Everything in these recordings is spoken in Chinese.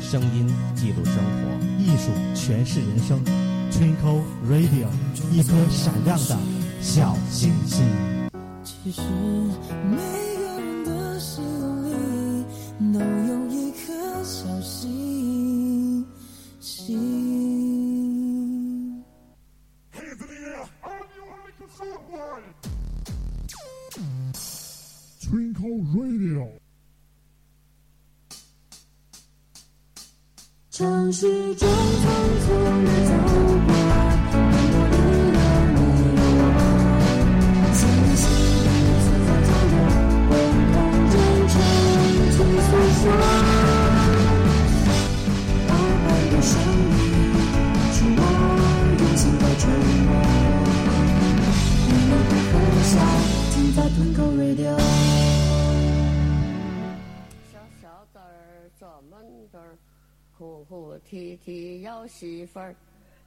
声音记录生活，艺术诠释人生。Twinkle Radio，一颗闪亮的小星星。其实每个人的心里都有城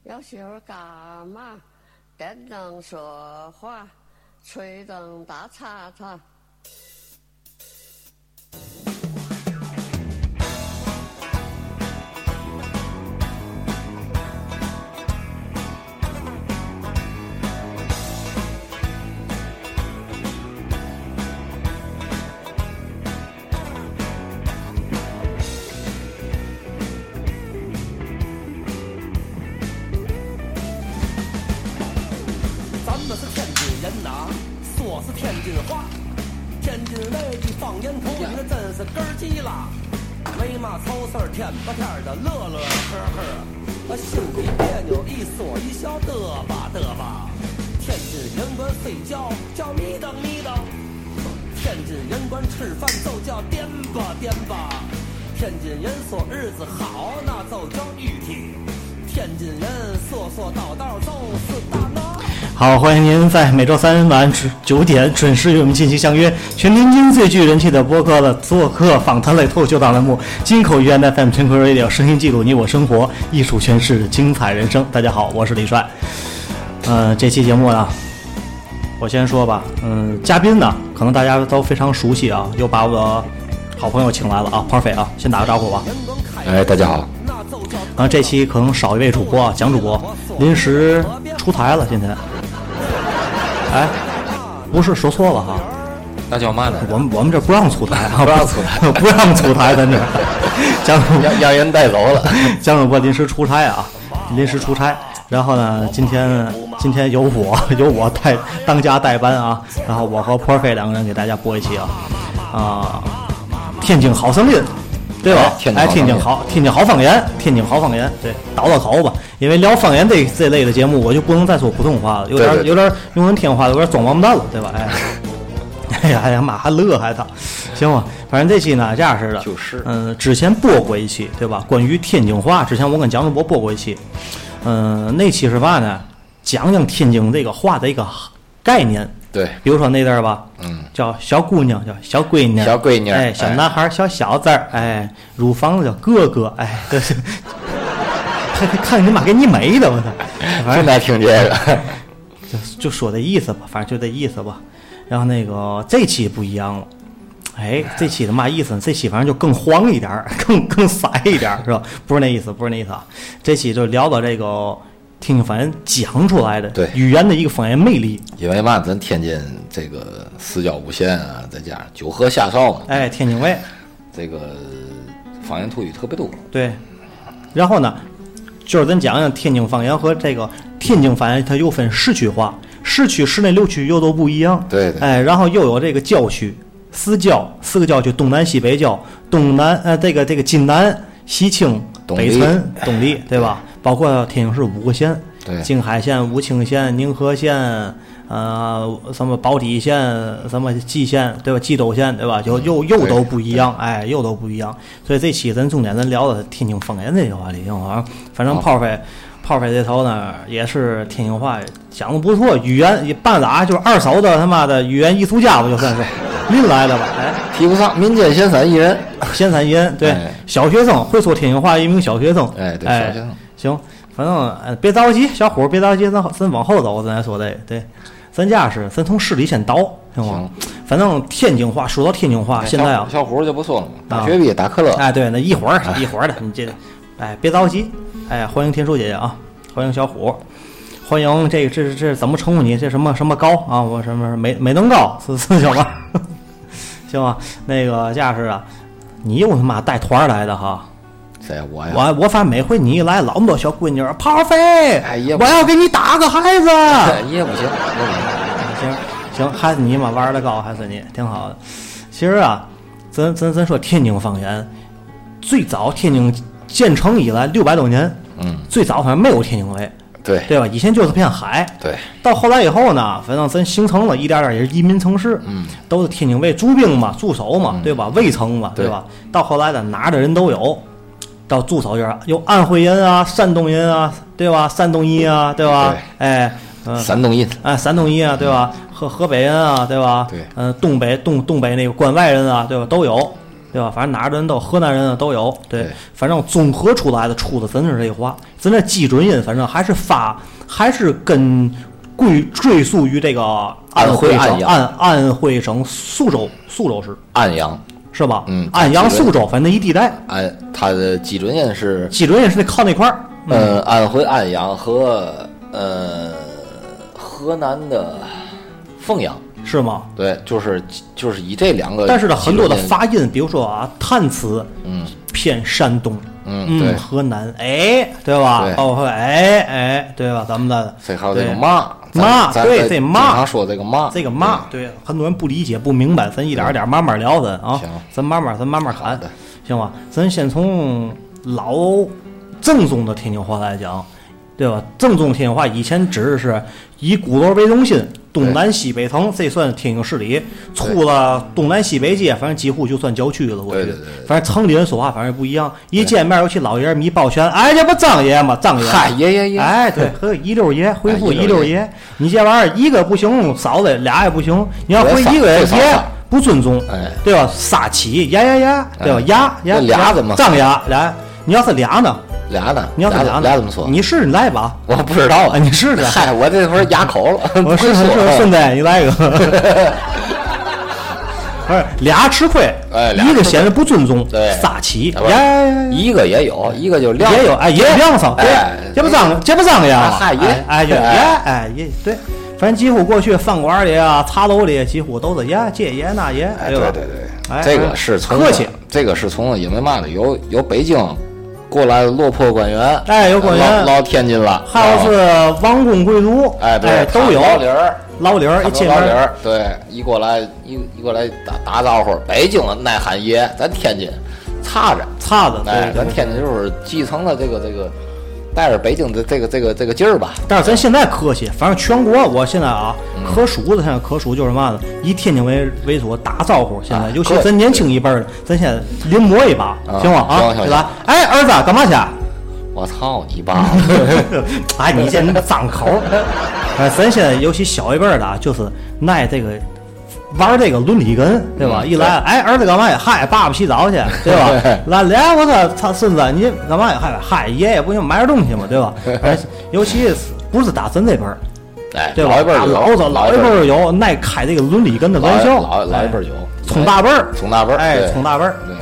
要媳妇干嘛？电灯说话，吹灯打叉叉。没嘛愁事儿，天吧天的乐乐呵呵，啊心里别扭，一说一笑嘚吧嘚吧。天津人管睡觉叫咪瞪咪瞪，天津人管吃饭就叫颠吧颠吧，天津人说日子好那就叫雨天，天津人说说道道就是大。好，欢迎您在每周三晚九点准时与我们进行相约，全天津最具人气的播客的做客访谈类脱口秀大栏目《金口玉言 FM 全国 Radio》，声音记录你我生活，艺术诠释精彩人生。大家好，我是李帅。呃，这期节目呢，我先说吧，嗯、嘉宾呢，可能大家都非常熟悉啊，又把我的好朋友请来了啊，，Parfait 啊，先打个招呼吧。哎，大家好，然后这期可能少一位主播啊，蒋主播临时出台了，今天。哎，不是说错了哈，那叫嘛呢？我们我们这不让出台啊，不让出台，不让出台，咱这蒋主让让人带走了。江主播临时出差啊，临时出差。然后呢，今天今天由我 由我代当家代班啊，然后我和破飞两个人给大家播一期啊啊，天津好声音。对吧？哎，天津好，天津好方言，天津好方言，对，倒倒口吧。因为聊方言这这类的节目，我就不能再说普通话了，有点有点用人天津话有点装王八蛋了，对吧？哎，哎呀，哎呀妈，还乐还他，行吧。反正这期呢这样式的，就是嗯，之前播过一期，对吧？关于天津话，之前我跟蒋主播播过一期，嗯，那期是嘛呢？讲讲天津这个话的一个概念，对，比如说那字儿吧，嗯，叫小姑娘，叫小闺女，小闺女哎，小哎男孩儿叫小子儿，哎，乳房子叫哥哥，哎，这是，看看你妈给你美的，我操，反正正爱听这个。就就说这意思吧，反正就这意思吧。然后那个这期不一样了，哎，这期的嘛意思呢？这期反正就更黄一点儿，更更色一点儿，是吧？不是那意思，不是那意思啊。这期就聊到这个天津方言讲出来的对语言的一个方言魅力。因为嘛，咱天津这个四郊五县啊，再加上九河下哨嘛，哎，天津卫，这个方言土语特别多。对。然后呢，就是咱讲讲天津方言和这个天津方言，它又分市区化，市区、市内六区又都不一样。对对哎，然后又有这个郊区，四郊，四个郊区，东南西北郊，东南呃这个这个津南、西青、北辰、东丽，对吧？包括天津市五个县，对静海县、武清县、宁河县，呃，什么宝坻县、什么蓟县，对吧？蓟州县，对吧？就又又都不一样，哎，又都不一样。所以这期咱重点咱聊的天津方言这些话题，行吗？反正炮飞。炮飞这头呢，也是天津话讲的不错，语言半拉就是二手的他妈的语言艺术家吧，就算是 拎来的吧，哎。提不上民间闲散艺人。闲散音，对，哎小学生会说天津话，一名小学生。哎对小学生行，反正呃别着急，小虎别着急，咱咱往后走，咱再说这个。对，咱家是咱从市里先倒，行吗？行反正天津话，说到天津话，现在啊，小虎就不说了嘛，大学毕业打可乐。哎，对，那一会儿一会儿的，你这，哎，别着急，哎，欢迎天书姐姐啊，欢迎小虎，欢迎这个这这怎么称呼你？这什么什么高啊？我什么美美能高是是叫嘛？行吧，那个架势啊，你又他妈带团儿来的哈。谁？我呀？我我发现每回你一来，老么多小闺女儿，炮飞，哎我要给你打个孩子。也不行，也不行。行行，还是你嘛玩的高，还是你挺好的。其实啊，咱咱咱说天津方言，最早天津建成以来六百多年，嗯，最早好像没有天津卫，对对吧？以前就是片海。对，到后来以后呢，反正咱形成了一点点也是移民城市，嗯，都是天津卫驻兵嘛、驻守嘛，对吧？卫城嘛，对对吧？到后来的，哪儿的人都有，到驻守这儿有安徽人啊、山东人啊，对吧？山东裔啊，对吧？哎，嗯，山东印。哎，山东裔啊，对吧？河河北人啊，对吧？对嗯、东北东东北那个关外人啊，对吧？都有，对吧？反正哪儿的人都，河南人啊都有，对，对反正综合出来的出的真是这话，咱这基准音，反正还是发，还是跟归追溯于这个安徽安安安徽省宿州宿州市安阳，是吧？嗯安阳宿州，反正一地带，安它的基准音是基准音是那靠那块儿，呃安徽安阳和呃河南的凤阳。是吗？对，就是就是以这两个，但是呢，很多的，发音，比如说啊，叹词嗯偏山东。嗯，对，河南，哎，对吧？对包括哎哎，对吧？咱们的有这个对嘛嘛对这嘛说这个嘛，这个嘛，对，很多人不理解、不明白，咱一点一点儿慢慢聊咱啊行，咱慢慢咱慢慢谈，行吧？咱先从老正宗的天津话来讲，对吧？正宗天津话以前指的是以鼓楼为中心，东南西北城，这算天津市里。出了东南西北街，反正几乎就算郊区了。过去对对对对，反正城里人说话反正不一样。一见面，尤其老爷们一抱拳，哎，这不张爷吗？张爷，嗨，爷爷爷，哎，对，和一溜爷回复哎一溜爷你这玩意儿一个不行，少的俩也不行，你要回一个爷不尊重，哎对吧？杀气呀呀呀，对吧？哎呀呀，这俩怎么张牙俩？你要是俩呢？俩呢？你要是俩呢？俩怎么说？你试试来吧。我不知道啊，你试试。嗨，我这会儿哑口了，我会试试试顺。带你来一个。不是俩吃亏，一个显得不尊重，对撒气一个也有，一个就亮，也有哎，也亮上，对哎，这不脏，这不脏呀啊，嗨也哎哎也哎也哎也对，反正几乎过去饭馆里啊、茶楼里几乎都是爷这爷那爷，哎，吧对？对对，哎这个是从客气，这个是从因为嘛呢？有有北京过来的落魄官员，哎有官员。老老天津了，还有是王公贵族，哎对，都有。老李儿。老李儿一看见面，老理儿，对，一过来一一过来打打招呼，北京的耐喊爷，咱天津。差着，差着，哎，咱。天津就是继承了这个这个，带着北京的这个这个这个劲儿吧。但是咱现在客气，反正全国我现在啊，嗯可数的现在可数就是嘛呢，以天津为为主打招呼。现在啊尤其咱年轻一辈儿的，咱现在临摹一把，啊行吗？啊对吧？哎，儿子干嘛去？我操你 爸！哎，你这脏口！哎，咱现在尤其小一辈儿的啊，就是耐这个玩这个伦理根，对吧？嗯一来，哎，儿子干嘛呀？嗨，爸爸洗澡去，对吧？来来，我说操孙子，你干嘛呀？嗨嗨，爷爷不行，买点东西嘛，对吧？哎，尤其是不是打咱这辈儿，哎，对吧？老一辈儿有，老一辈儿儿有爱开这个伦理根的玩笑，老老一辈儿有，冲大辈儿，冲大辈儿，哎，对冲大辈儿，对，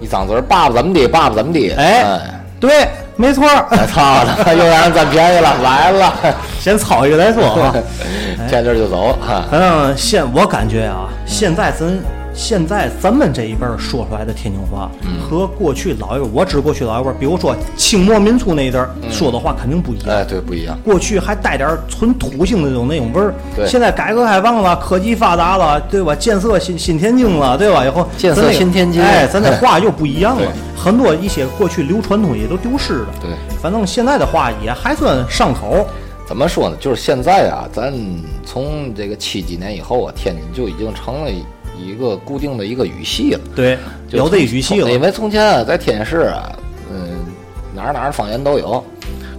一张嘴爸爸怎么的，爸爸怎么的，哎哎，对，没错儿。哎操了，又让人占便宜了，来了，先操一个再说啊。见地儿就走，哈，反正现我感觉啊，现在咱现在咱们这一辈儿说出来的天津话，嗯和过去老一辈儿，我指过去老一辈儿，比如说清末民初那一阵儿说的话肯定不一样。哎，对，不一样，过去还带点儿纯土性的那种那种味儿，对现在改革开放了，科技发达了，对吧？建设新新天津了，对吧？以后建设新天津哎，咱这话又不一样了，很多一些过去流传东西都丢失了。对，反正现在的话也还算上口，怎么说呢？就是现在啊，咱从这个七几年以后啊，天津就已经成了一个固定的一个语系了。对，有这从语系了。因为从前啊，在天津市啊，嗯，哪儿哪儿方言都有，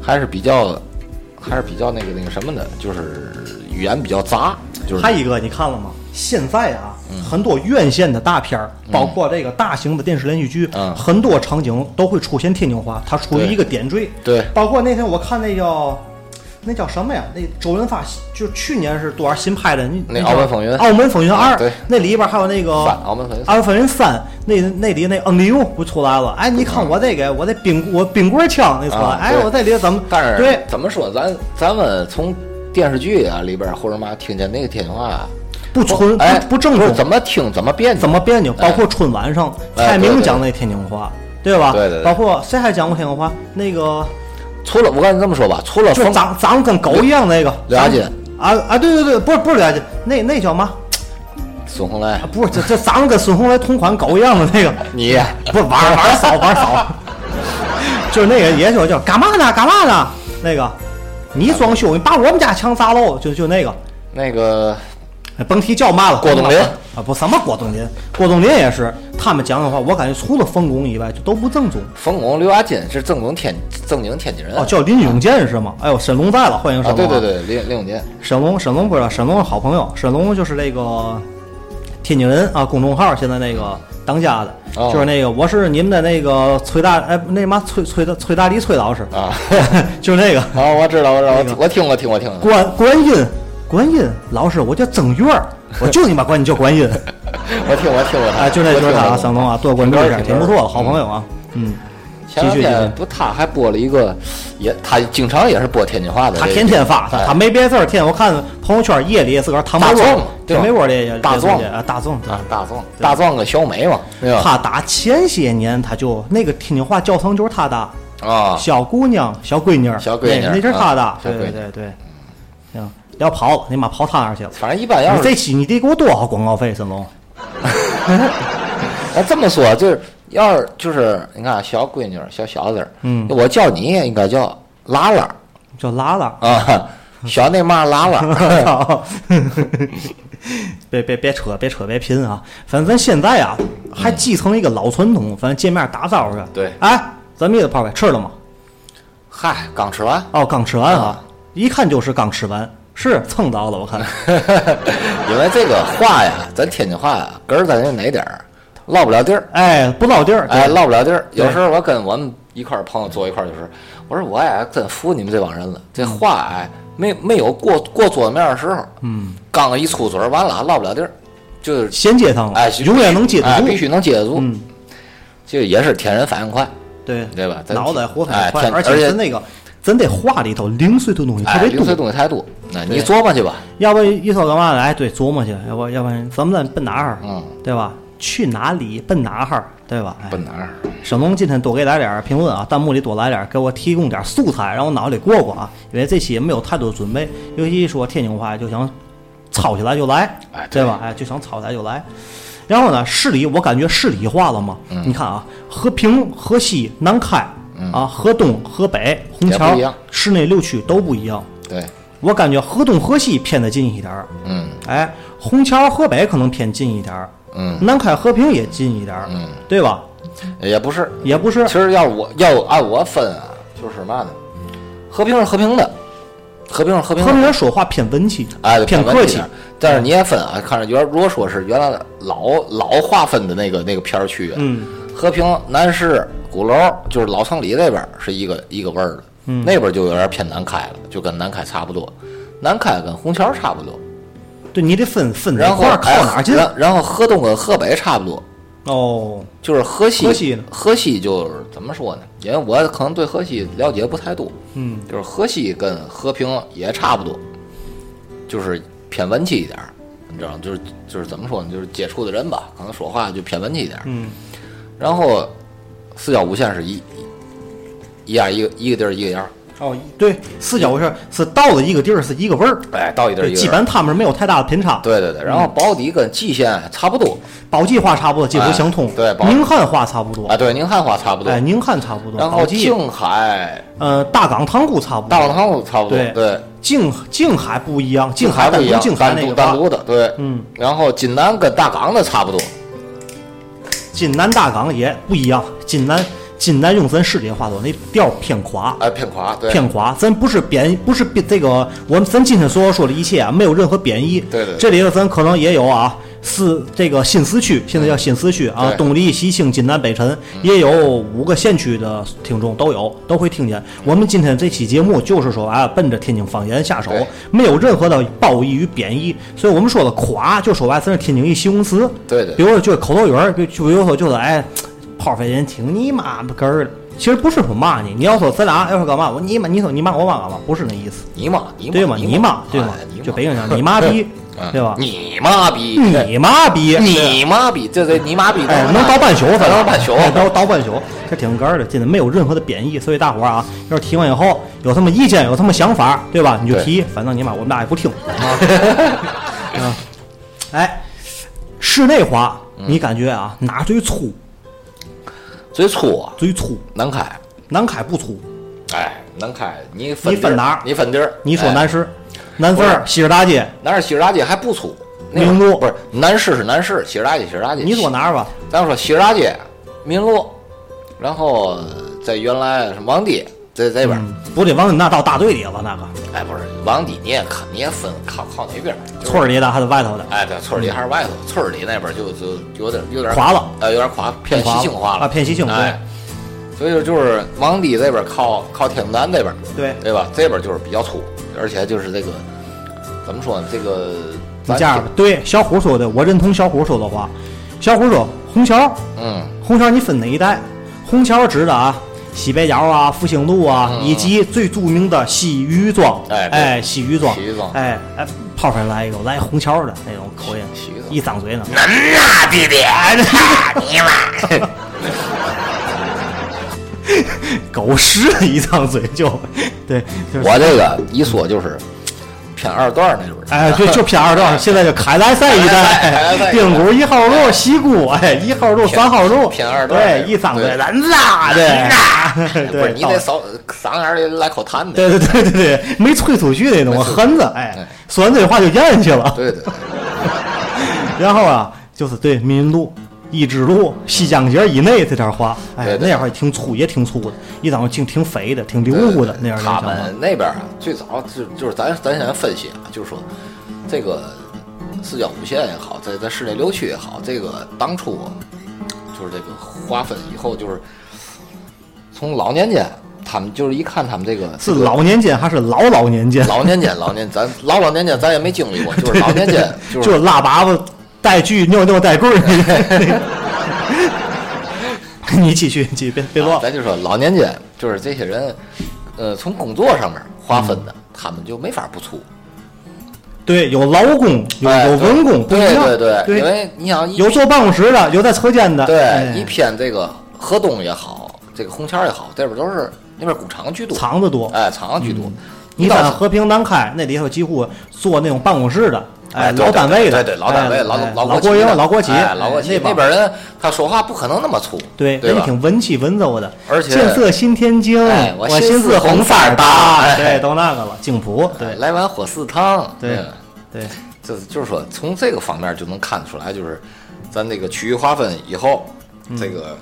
还是比较，还是比较那个那个什么的，就是语言比较杂，就是还一个你看了吗？现在啊，嗯很多院线的大片儿，包括这个大型的电视连续剧，嗯很多场景都会出现天津话，它处于一个点缀。对包括那天我看那叫那叫什么呀？那周润发就去年是多少新拍的？那那澳门风云澳门风云二》对那里边还有那个澳门风云澳门风云三》那那里那恩利用不出来了？哎，你看我这个我这冰我冰棍枪那出来，哎，我这里怎么？但是对怎么说，咱咱们从电视剧啊里边或者嘛听见那个天津话啊，不纯哎不不正宗，怎么听怎么别扭怎么别扭？包括春晚上蔡明讲那天津话，对吧？对对对包括谁还讲过天津话？那个除了我跟你这么说吧，除了就长长得跟狗一样那个刘亚金啊啊！对对对，不是不是刘亚金，那那叫嘛？孙红雷啊，不是这这长得跟孙红雷同款狗一样的那个，你不是玩玩骚玩骚，就是那个也就叫干嘛呢干嘛呢？那个你装修，你把我们家墙砸喽，就就那个。那个哎甭提叫嘛了，郭冬临啊，不什么郭冬临，郭冬临也是，他们讲的话，我感觉除了冯巩以外，就都不正宗。冯巩、刘亚金是正宗天正经天津人。哦，叫林永健是吗？哎呦，沈龙在了，欢迎沈啊，龙、对对，对，林林永健，沈龙，沈龙不知道，沈龙是好朋友，沈龙就是那个天津人啊，公众号现在那个当家的，哦。就是那个我是你们的那个崔大哎那嘛崔崔大崔大力崔老师。啊，就是那个。啊，我知道，我知道，我我听过，听过，听。过，观观音观音老师，我叫曾月儿，我就你妈管你叫观音。我听我听过他，啊，就那就是他啊，我听过。沈龙啊，多关注一下，挺挺不错的，好朋友啊。嗯，前两天不，他还播了一个，也他经常也是播天津话的他，天天发，他哎。他没别的事儿，天天我看朋友圈夜里自个儿躺大壮嘛，对，没窝的大壮。啊，大壮。啊，大壮，大壮跟小美嘛？他打前些年他就那个天津话教程就是他打，啊，小姑娘、小闺女儿，小闺女儿那那是他打啊，小对对对要跑了，你妈跑他那儿去了。反正一般要是你这期你得给我多少广告费，沈龙？哎这么说，就是要是就是你看小闺女儿、小小子儿，嗯我叫你应该叫拉拉叫拉拉。啊，小那嘛拉拉，操！别别别扯，别扯，别拼啊！反正咱现在啊，还继承一个老传统，反正见面打招呼去。对哎，咱蜜的泡饭吃了吗？嗨，刚吃完，哦，刚吃完啊啊，一看就是刚吃完，是蹭到了，我看。因为这个话呀，咱天津话呀，根儿在那哪点儿，落不了地儿。哎，不落地儿，哎，落不了地儿。有时候我跟我们一块儿朋友坐一块儿，就是我说我也真服你们这帮人了，这话哎没没有过过桌子面的时候，嗯，刚一出嘴儿完了落不了地儿，就是衔接上了，哎永远能接得住。哎必须能接得住，嗯，这也是天人反应快，对对吧？咱脑袋活哎太快，天而且是那个，咱得话里头零碎的东西特哎别多。零碎东西太多，那你琢磨去吧，要不一说干嘛呢？哎，对，琢磨去，要不要不然咱们奔哪儿？嗯，对吧？去哪里奔哪儿？对吧？哎奔哪儿？沈龙今天多给来点儿评论啊，弹幕里多来点儿，给我提供点儿素材，让我脑子里过过啊。因为这期也没有太多准备，尤其一说天津话就想抄起来就来，哎对对吧？哎，就想抄起来就来。然后呢，市里我感觉市里化了嘛。嗯你看啊，和平、河西、南开啊，河东、河北、虹桥市内六区都不一样。对，我感觉河东、河西偏得近一点儿，嗯哎，虹桥、河北可能偏近一点儿，嗯南开、和平也近一点儿，嗯，对吧？也不是，也不是其，实要我要按我分啊，就是嘛呢，和平是和平的，和平是和平和平。人说话偏文气，哎，偏客气。但是你也分啊，看着原如果说是原来老老划分的那个那个片儿区啊，嗯，和平、南市、鼓楼，就是老城里那边是一个一个味儿的，嗯那边就有点偏南开了，就跟南开差不多，南开跟虹桥差不多，对你得分分哪然后块靠哎哪儿近然然后河东跟河北差不多，哦，就是河西，河西呢河西就是怎么说呢？因为我可能对河西了解不太多，嗯，就是河西跟和平也差不多，就是偏文气一点儿，你知道？就是就是怎么说呢？就是接触的人吧，可能说话就偏文气一点儿。嗯，然后四角五县是一一一样一个一个地儿一个样儿，哦，对，四角味儿是到了一个地儿是一个味儿，哎，到一个地儿，一个基本他们没有太大的偏差。对对对，然后保底跟蓟县差不多。宝鸡话差不多，几乎相通。哎对宝宁汉话差不多。啊，。对，宁汉话差不多。哎，，宁汉差不多。然后静海、呃，大港塘沽差不多。大港塘沽差不多，对。对，静静海不一样，静海不一样，静海那个话单独的，对，嗯，然后津南跟大港的差不多，津南大港也不一样。津南津南用咱市里话说，那调儿偏垮。哎，偏垮，对，偏垮，咱不是贬，不是贬这个，我们咱今天所说的一切啊，没有任何贬义。对对对这里头咱可能也有啊，四这个新四区，现在叫新四区啊，东丽西青津南北辰，也有五个县区的听众都有，都会听见。我们今天这期节目就是说啊，奔着天津方言下手，没有任何的褒义与贬义，所以我们说的垮，就说白，咱是天津一形容词。对对比如说就是口头语儿，就就比如说就是哎，炮飞人挺你妈个儿的。其实不是说骂你，你要说咱俩要是干嘛，我你妈，你说你骂我妈干嘛？不是那意思，你妈，你妈，对吗？你你妈，对吗就北京腔你妈逼，嗯对吧？你妈逼，你妈逼，你妈逼，这这你妈逼，哎，能倒半宿，咱倒半宿，哎倒倒半宿，这挺哏儿的，真的没有任何的贬义。所以大伙儿啊，要是提完以后有什么意见，有什么想法，对吧？你就提，反正你妈我们俩也不听。啊，哎，室内话，嗯你感觉啊哪最粗？最粗啊，最粗？南开，南开不粗，哎，南开，你分你分哪儿你分地儿，你说哎南市，南四不是儿西市大街，南市西市大街还不粗，那明路不是南市是南市，西市大街西市大街。你说？哪儿吧？咱说西市大街、民路，然后在原来是王地在这边不得往那到大队里了，那个哎，不是王地，你也看你也分靠靠哪边儿？就是村儿里的还是外头的？哎，对，村里还是外头，村里那边儿就就有点有点垮了，呃，有点垮，偏西青化了啊，偏西青，对哎，所以说就是王地这边儿靠靠天津南这边儿，对。对吧？这边儿就是比较粗，而且就是这个怎么说呢？这个你咱这样，对小虎说的，我认同小虎说的话。小虎说，虹桥，嗯，虹桥你分哪一带？虹桥指的啊，西北角啊、复兴路啊，嗯以及最著名的西渔庄。哎西渔庄，哎哎，泡出来一个来虹桥的那种口音，一张嘴呢。能啊，弟弟，你妈！狗屎一张嘴就，对，我这个一说就是偏二段那种。哎，对，就偏二段，现在就凯莱赛一开来赛开来带，赛丁谷 一号路，西固，哎，一号路、三号路，偏二段对，一张嘴，对人咋的？不是对，你得嗓嗓眼里来口痰的。对对对对对，没吹出去那种狠子，哎哎，说完这话就咽下去了。对对对，然后啊，就是对民路、一支路、西江街以内这点话，哎对，对那会儿挺粗也挺粗的，一张挺挺肥的，挺溜乎的那样的他。们那边儿啊，最早就就是咱咱先分析啊，就是说这个四郊五线也好，在在市内六区也好，这个当初就是这个划分以后，就是从老年间，他们就是一看他们这个是老年间还是老老年间？老年间，老年咱老老年间咱也没经历过，就是老年间 就就是拉粑粑、带锯、尿尿带棍儿 那个。你继续，继续，别别乱。咱就说老年间，就是这些人，呃，从工作上面划分的，他们就没法不粗。对，有劳工，有哎有文工，不一对样对对，对因为你想有坐办公室的，有在车间的。对哎一偏这个河东也好，这个红桥也好，这边都是那边工厂居多，厂子多。哎，厂子居多。你到和平南开那里头几乎做那种办公室的，哎，老单位的，对对，老单位、哎老哎老、老国企老国企、哎老国企哎那边人，他说话不可能那么粗，对，人家？挺文气文绉的，而且建设新天津，哎我我心思红色儿大哎对，都那个了，京普，对哎来碗火四汤，对嗯对，就是就是说，从这个方面就能看出来，就是咱那个区域划分以后，嗯这个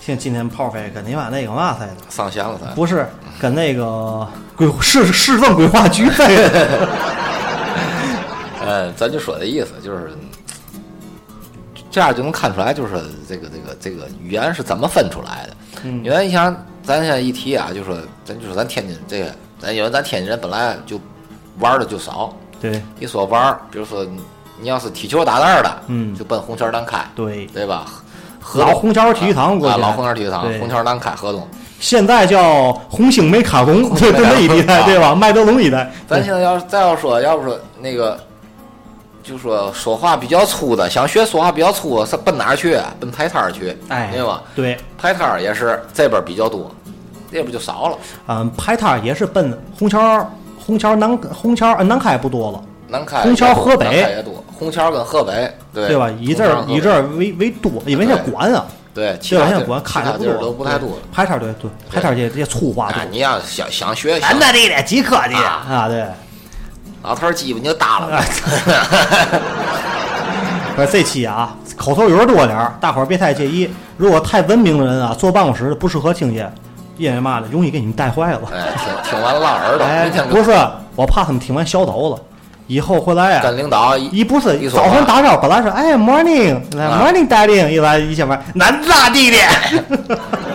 像今天炮飞跟你妈那个嘛似的，上线了，咱不是跟那个规市市政规划局呃，咱就说这意思就是，这样就能看出来，就是这个这个这个语言是怎么分出来的。嗯因为你想，咱现在一提啊，就说咱就说咱天津这个，咱因为咱天津人本来就玩的就少，对一说玩儿，比如说你要是踢球打蛋儿的，嗯就奔红桥南开，对，对吧？河老红桥体育场过啊，去，老红桥体育场，对红桥南开河东。现在叫红星美卡龙，红对对星美卡龙 那一带啊对吧？麦德龙一带，咱现在要是再要说，要不说那个，就说说话比较粗的，想学说话比较粗，是奔哪儿去？奔牌摊儿去，哎对吧？对，牌摊儿也是这边儿比较多，那不就少了？嗯，排摊儿也是奔红桥、红桥南、红桥、呃南开不多了，南开红桥河北也多，虹桥跟河北，对对吧？以这儿以这儿儿为为多，因为现在管啊，对，其？他地现在管其他地儿开的不多，都不太多。排摊儿对对，排摊儿这这粗话多哎，。你要想想学，咱想的地的极客气啊啊，对。老头儿鸡巴你就耷拉 哎了。不是这期啊，口头语儿多点儿，大伙儿别太介意。如果太文明的人啊，坐办公室不适合听见，因为嘛呢，容易给你们带坏了。哎，听听完了拉耳朵，哎，不是，我怕他们听完小抖了，以后回来啊跟，领导一一不是一早晨打招呼，本来是哎 morning morning darling，一来一下班，南大弟弟，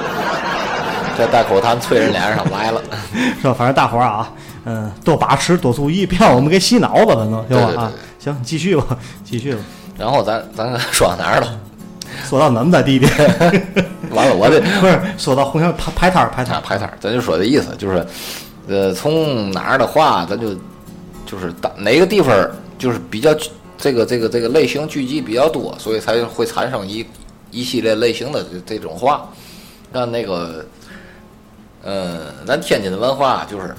这大口痰啐人脸上来了。是吧？反正大伙儿啊，嗯，多把持，多注意，别让我们给洗脑吧，反正行吧？啊，行，继续吧，继续吧。然后咱咱说到哪儿了？说到南大弟弟，完了，我这不是说到红桥排排摊儿排摊儿，啊排摊儿，咱就说这意思，就是，呃，从哪儿的话，咱就就是大哪个地方就是比较这个这个这个类型聚集比较多，所以才会产生一一系列类型的这这种话。那那个，呃，咱天津的文化就是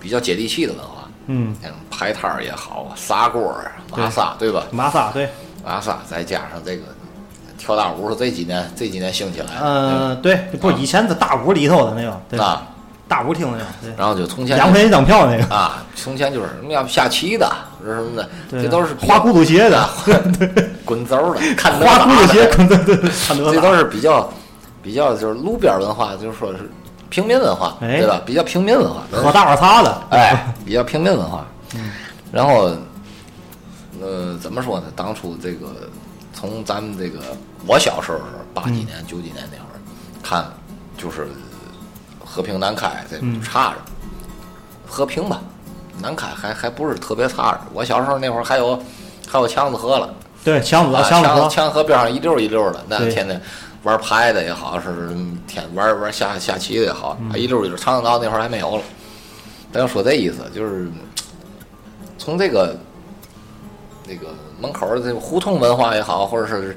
比较接地气的文化，嗯，像排摊儿也好，砂锅儿、麻萨，对。吧？麻萨对，麻萨再加上这个跳大舞，是这几年这几年兴起来的，嗯，对，不以前在大屋里头的那个，对，啊，大屋厅那个，然后就从前两块钱一张票那个，啊，从前就是什么要下棋的，是什么的，这都是花骨朵鞋的，滚轴的，看花骨朵鞋，的，对对对，看得这都是比较比较就是路边文化，就是说是平民文化，哎对吧？比较平民文化，喝大碗茶的，哎，比较平民文化。然后，呃，怎么说呢？当初这个从咱们这个我小时候八几年、九几年那会儿看，就是和平南开这嗯差着，和平吧，南开还还不是特别差着。我小时候那会儿还有还有强子河了。对，强子啊，强子河，强强河边上一溜一溜的，那天天玩牌的也好，是天玩玩下下棋的也好，嗯一溜一溜。长江道那会儿还没有了。咱要说这意思，就是从这个那个门口的这个胡同文化也好，或者是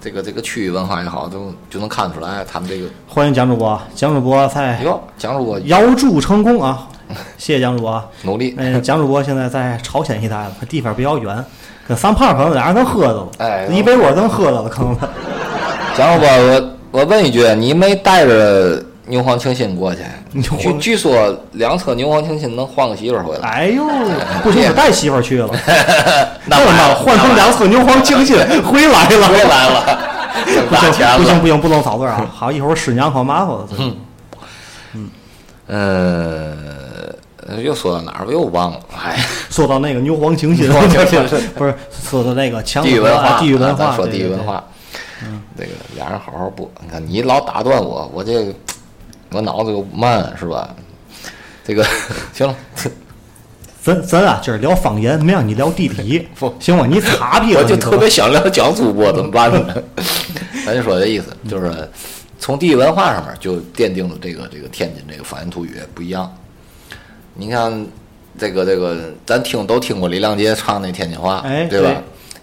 这个这个区域文化也好，都就能看出来他们这个。欢迎蒋主播，蒋主播在哟，蒋主播遥祝成功啊！谢谢蒋主播。努力，嗯，蒋主播现在在朝鲜一带了，地方比较远，跟三胖可能俩人能喝着了，哎一杯我能喝着了，可能。蒋主播，我我问一句，你没带着牛黄清新过去？据据说两车牛黄清新能换个媳妇儿回来。哎呦，不行，我带媳妇儿去了，那这么换成两车牛黄清新 回来了，回来了，挣不行大钱了。不行不行，不能早字啊！好，一会儿师娘可麻烦了。呃，又说到哪儿？我又忘了。哎，说到那个牛黄清新，牛黄清新不是说到那个强地域文化，地域文化，说地域文化。这个俩人好好播。你看你老打断我，我这个我脑子又慢是吧？这个行了，咱咱啊，今儿聊方言，没让你聊地理 不，行吗？你 擦屁了，我就特别想聊讲主播，怎么办呢？咱就说这意思，就是从地域文化上面就奠定了这个这个天津这个方言土语不一样。你看这个这个，咱听都听过李亮杰唱那天津话，哎对吧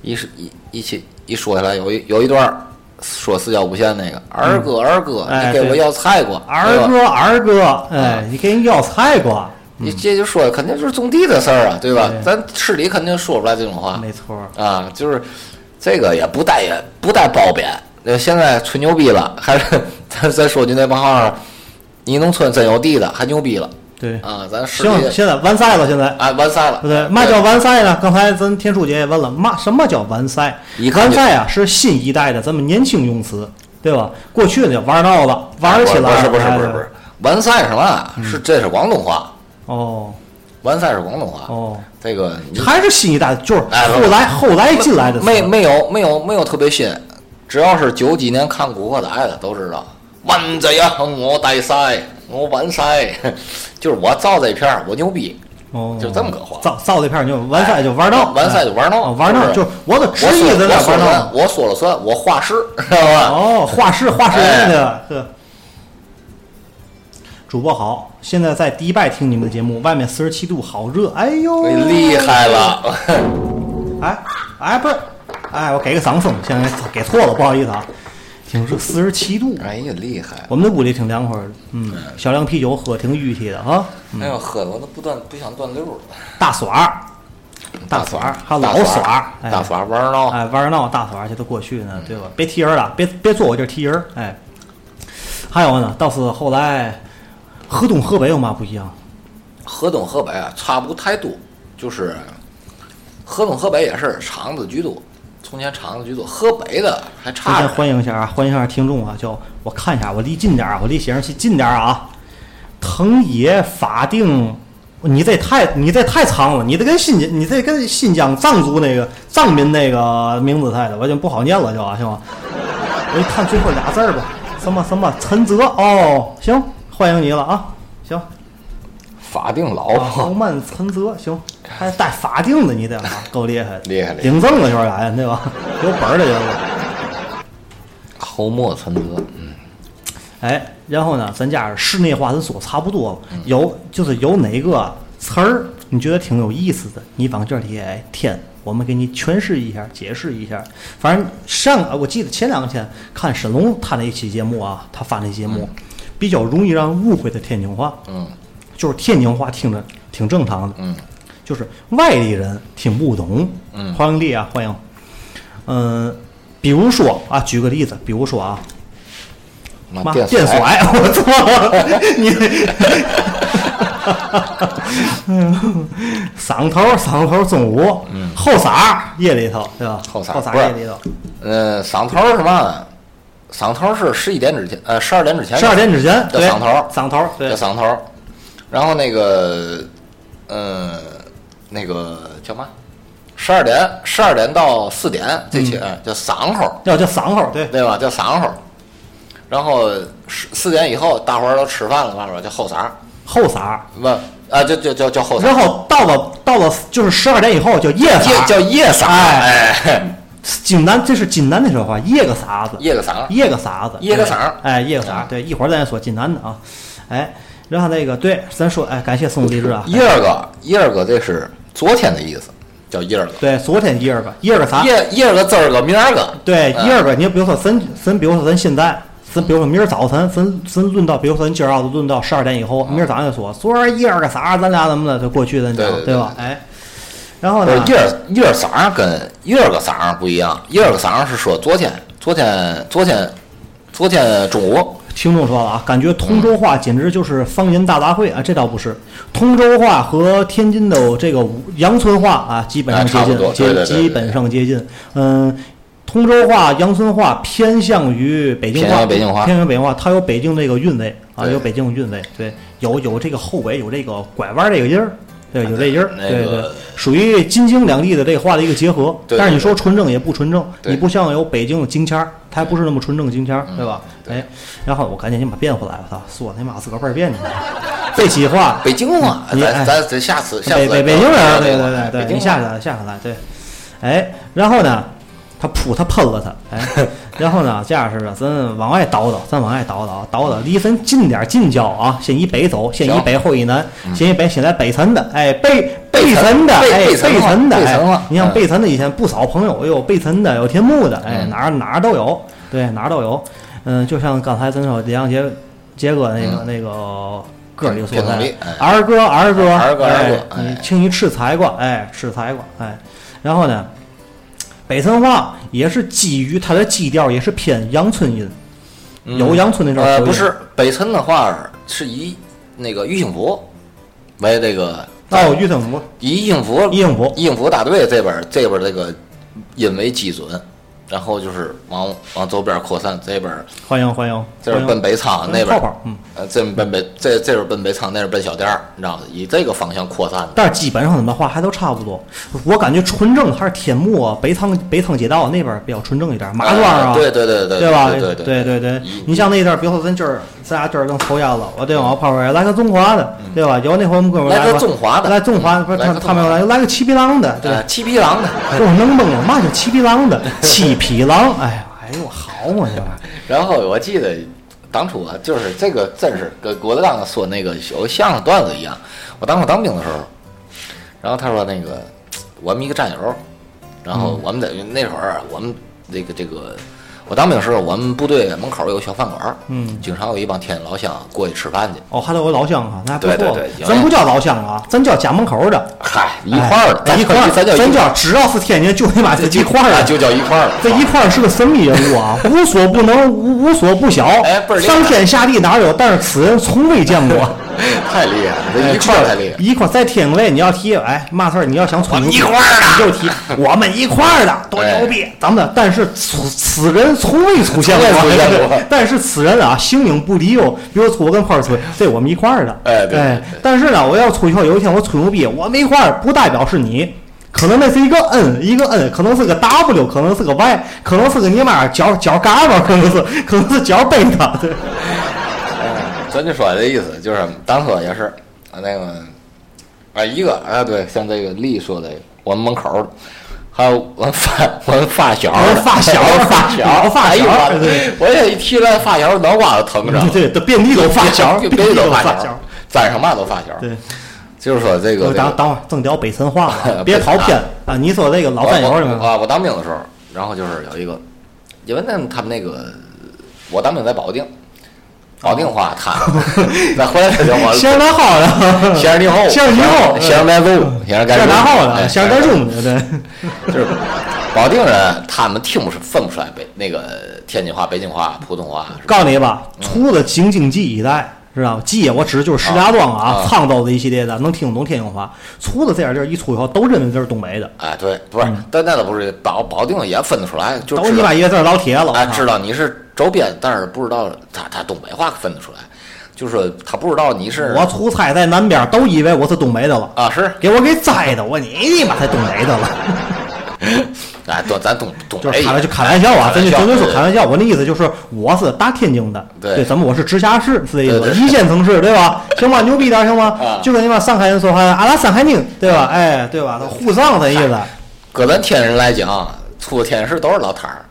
对？一是一一起一说下来，有一有一段儿说四角五线那个二哥二哥，哎你给我要菜瓜，二哥二哥，哎，你给人要菜瓜，你这就说肯定就是种地的事儿啊，对吧？咱市里肯定说不出来这种话，没错儿。啊，就是这个也不带也不带褒贬。那现在吹牛逼了，还是 咱咱说句那帮话，你农村真有地的，还牛逼了对，啊！咱市里行，现在完赛了，现在。啊完赛了，对？嘛叫完赛呢？刚才咱天书姐也问了，嘛什么叫完赛？完赛啊，是新一代的咱们年轻用词，对吧？过去呢玩闹了，玩起来了，不是不是哎不是不是，完赛是嘛？是这是广东话，哦完赛是广东话。哦，这个还是新一代，就是哎后来后来进来的没没有没有没有特别新，只要是九几年看《古惑仔》的都知道。完这呀，我带赛，我完赛，就是我造这片儿，我牛逼，哦，就这么个话造造这片儿就完赛就玩闹，完赛就玩闹玩闹就是我的职业在那玩闹。我说了算，我画师，知道吧？哦，画室画室哎人的呵。主播好，现在在迪拜听你们的节目，外面四十七度，好热，哎呦，厉害！了，哎哎，不是，哎，我给个掌声，现在给错了，不好意思啊。听说四十七度，哎呀，厉害！我们的屋里挺凉快的，嗯，小凉啤酒喝挺熨帖的啊。哎呦，喝的我都不断不想断溜了。大耍儿，大耍儿，还有老耍大耍玩儿闹，哎，玩儿闹大耍儿这都过去呢，对吧？别踢人了，别别坐我这儿踢人，哎。还有呢，倒是后来河东河北有嘛不一样？河东河北啊，差不太多，就是河东河北也是厂子居多，从前厂子居多，河北的还差着。欢迎一下啊，欢迎一下听众啊，叫我看一下，我离近点儿啊，我离显示器近点儿啊。藤野法定，你这太你这太长了，你这跟新疆你这跟新疆藏族那个藏民那个名字太的，我就不好念了，就啊，行吗？我一看最后俩字儿吧，什么什么陈泽哦，行，欢迎你了啊，行。法定老啊，豪曼陈泽行，还带法定的，你得啊，够厉害的，厉害厉害领证了就是来对吧？有本儿的人了。侯墨陈泽，嗯，哎，然后呢，咱家室内话咱说差不多了，有就是有哪个词儿你觉得挺有意思的，你往这里哎添，我们给你诠释一下，解释一下。反正上呃我记得前两天看沈龙他那一期节目啊，他发那节目、比较容易让人误会的天津话，嗯就是天津话听着挺正常的，嗯就是外地人听不懂。嗯欢迎丽啊，欢迎。嗯、比如说啊，举个例子，比如说啊，妈妈电电甩，我操！你，嗓头嗓头中午，后晌儿夜里头，对吧？后嗓夜里头，呃，嗓头是什么？晌头是十一点之前，呃，十二点之前。十二点之前，对，叫嗓头嗓头，对叫，晌头。然后那个，呃，那个叫嘛？十二点，十二点到四点这期、呃叫晌头，要叫晌头，对，对吧？叫晌头。然后十四点以后，大伙儿都吃饭了，完了叫后晌，后晌儿，不啊，就就叫叫后晌。然后到了到了就是十二点以后叫夜叫夜晌，哎哎，济南这是济南的说话，夜个啥子，夜个晌，夜个啥子，对夜个晌儿哎，夜个傻儿，啊对，一会儿咱说济南的啊，哎，然后那个对，咱说，哎，感谢宋荔枝啊，一二个一二个这是昨天的意思，叫一二个。对，昨天一二个，一二个啥？一一二个今儿个明儿个，对，嗯一二个，你比如说咱咱比如说咱现在，咱比如说明儿早晨，咱咱论到，比如说咱今儿要是论到十二点以后，明儿早上就说昨儿一二个啥，咱俩怎么的就过去咱讲，对吧？哎，然后呢？一二一二晌上跟一二个晌上不一样，一二个晌上是说昨天昨天昨天昨天中午，听众说了啊，感觉通州话简直就是方言大杂烩啊！这倒不是，通州话和天津的这个阳村话啊，基本上接近，基基本上接近。嗯，通州话、阳村话偏向于北京偏话，向北京话偏向于北京话，它有北京那个韵味啊，有北京的韵味，对，有有这个后尾，有这个拐弯这个音儿。对，有这音儿，那对对，属于京津两地的这个话的一个结合。但是你说纯正也不纯正，你不像有北京的京腔儿，它还不是那么纯正京腔儿，对吧？对哎，然后我赶紧你把变回来，了操，说他妈自个儿倍儿变去了。这期话，北京话，你哎咱咱咱下次下次北北北京人对对对对，你下去了下去了，对。哎，然后呢，他噗，他喷了他，哎，然后呢，这样式的，咱往外倒倒，咱往外倒倒，倒倒，离咱近点儿近郊啊，先以北走，先以北后以南，先以北，先来北辰的，哎，北北辰的，哎，北北辰的，北你像嗯北辰的以前不少朋友，有北辰的，有天幕的，哎，嗯哪儿哪儿都有，对，哪儿都有，嗯，就像刚才咱说李阳杰杰哥那个那个歌里说的片头里，哎。儿歌儿歌儿歌儿哎歌哎你请你吃菜瓜，哎，吃菜瓜，哎，然后呢，北辰话也是基于它的基调也是偏阳春音，嗯有阳春那种呃，不是北辰的话是以那个玉兴福为这个哦，玉兴福，以应府应府应府大队这边儿这边儿这个音为基准，然后就是往往周边扩散，这边欢迎欢迎，这边奔北仓，那边泡泡，嗯。呃，这边奔北这这边奔北仓，那边奔小店儿，你知道吗？以这个方向扩散的。但是基本上怎么话还都差不多。我感觉纯正还是天目啊，北仓北仓街道那边比较纯正一点，马庄啊，对对对对对吧？对对对对对以你像那阵儿，比如说咱今儿咱俩今儿更抽烟了，我对往泡泡来个中华的，对吧？有那会儿我们哥们儿来个中华的来中华的，不是来个他他们中华有来来个七匹狼的，对七匹狼的，给我弄懵了，嘛叫七匹狼的？七匹狼，哎呀，哎呦，好嘛这玩意儿，然后我记得当初啊，就是这个真是跟郭德纲说那个有相声段子一样。我当初当兵的时候，然后他说那个我们一个战友，然后我们在那会儿啊我们这个这个我当兵时候，我们部队门口有小饭馆儿，嗯经常有一帮天津老乡过去吃饭去。哦，还得有老乡啊，那还不对对错对。咱不叫老乡啊，咱叫家门口的，嗨，一块儿的，哎一块儿，咱叫咱叫只要是天津就他妈这一块儿的，啊就叫一块儿的。这一块儿是个神秘人物啊，无所不能，无无所不晓，上天下地哪有？但是此人从未见过。太厉害了，这一块儿太厉害。一块儿在天津卫，你要提哎嘛事儿，你要想吹牛逼，我们一块儿的你就提我们一块儿的，多牛逼！咱们的，但是此此人从未出现过，但是此人啊，形影不离哦。比如说我跟块儿吹，这我们一块儿的，哎对但是呢，我要出去后有一天我吹牛逼，我们一块儿不代表是你。可能那是一个 N，一个 N，可能是个 W，可能是个 Y，可能是个你妈脚脚嘎巴，可能是可能是角贝塔，对，咱就说这意思，就是当初也是啊那个啊一个啊对，像这个丽说的，我们门口儿还有我发我发小我发小我发小老发小我对我也一提来发小，脑瓜子疼着。对都，遍地都发小，遍遍地地都发小小，，沾上嘛都发小。对。就是说这个等等会儿正聊北辰话了，别跑偏啊！你说这个老我战友是吗？啊，我当兵的时候，然后就是有一个，因为那他们那个，我当兵在保定，保定话他，那回来他叫我先生大好的，先生你好，先生你好先生来走，先生先生大好哎的，先生在中的，对，就是保定人，他们听不出分不出来北那个天津话、北京话、普通话。告诉你吧，除了京津冀一带。知道吗？冀我指的就是石家庄啊、啊沧州的一系列的，能听懂天津话。除了这点地儿，一出以后都认为这是东北的，哎，对，不是，但那倒不是保保定也分得出来，就都知道你妈以为这是老铁了。哎，啊知道你是周边，但是不知道他他东北话分得出来，就是说他不知道你是我出差在南边，都以为我是东北的了，啊是，给我给栽的，我你你妈才东北的了。哎，东咱东东北就是开玩就开玩笑啊，咱就纯粹说开玩笑。我那意思就是，我是大天津的，对咱们我是直辖市，是这意思，一线城市，对吧？行吧，牛逼点行吗啊？就跟你妈上海人说话，阿拉上海宁，对吧？哎，对吧？沪上的意思。搁咱天津人来讲，出了天津市都是老摊儿，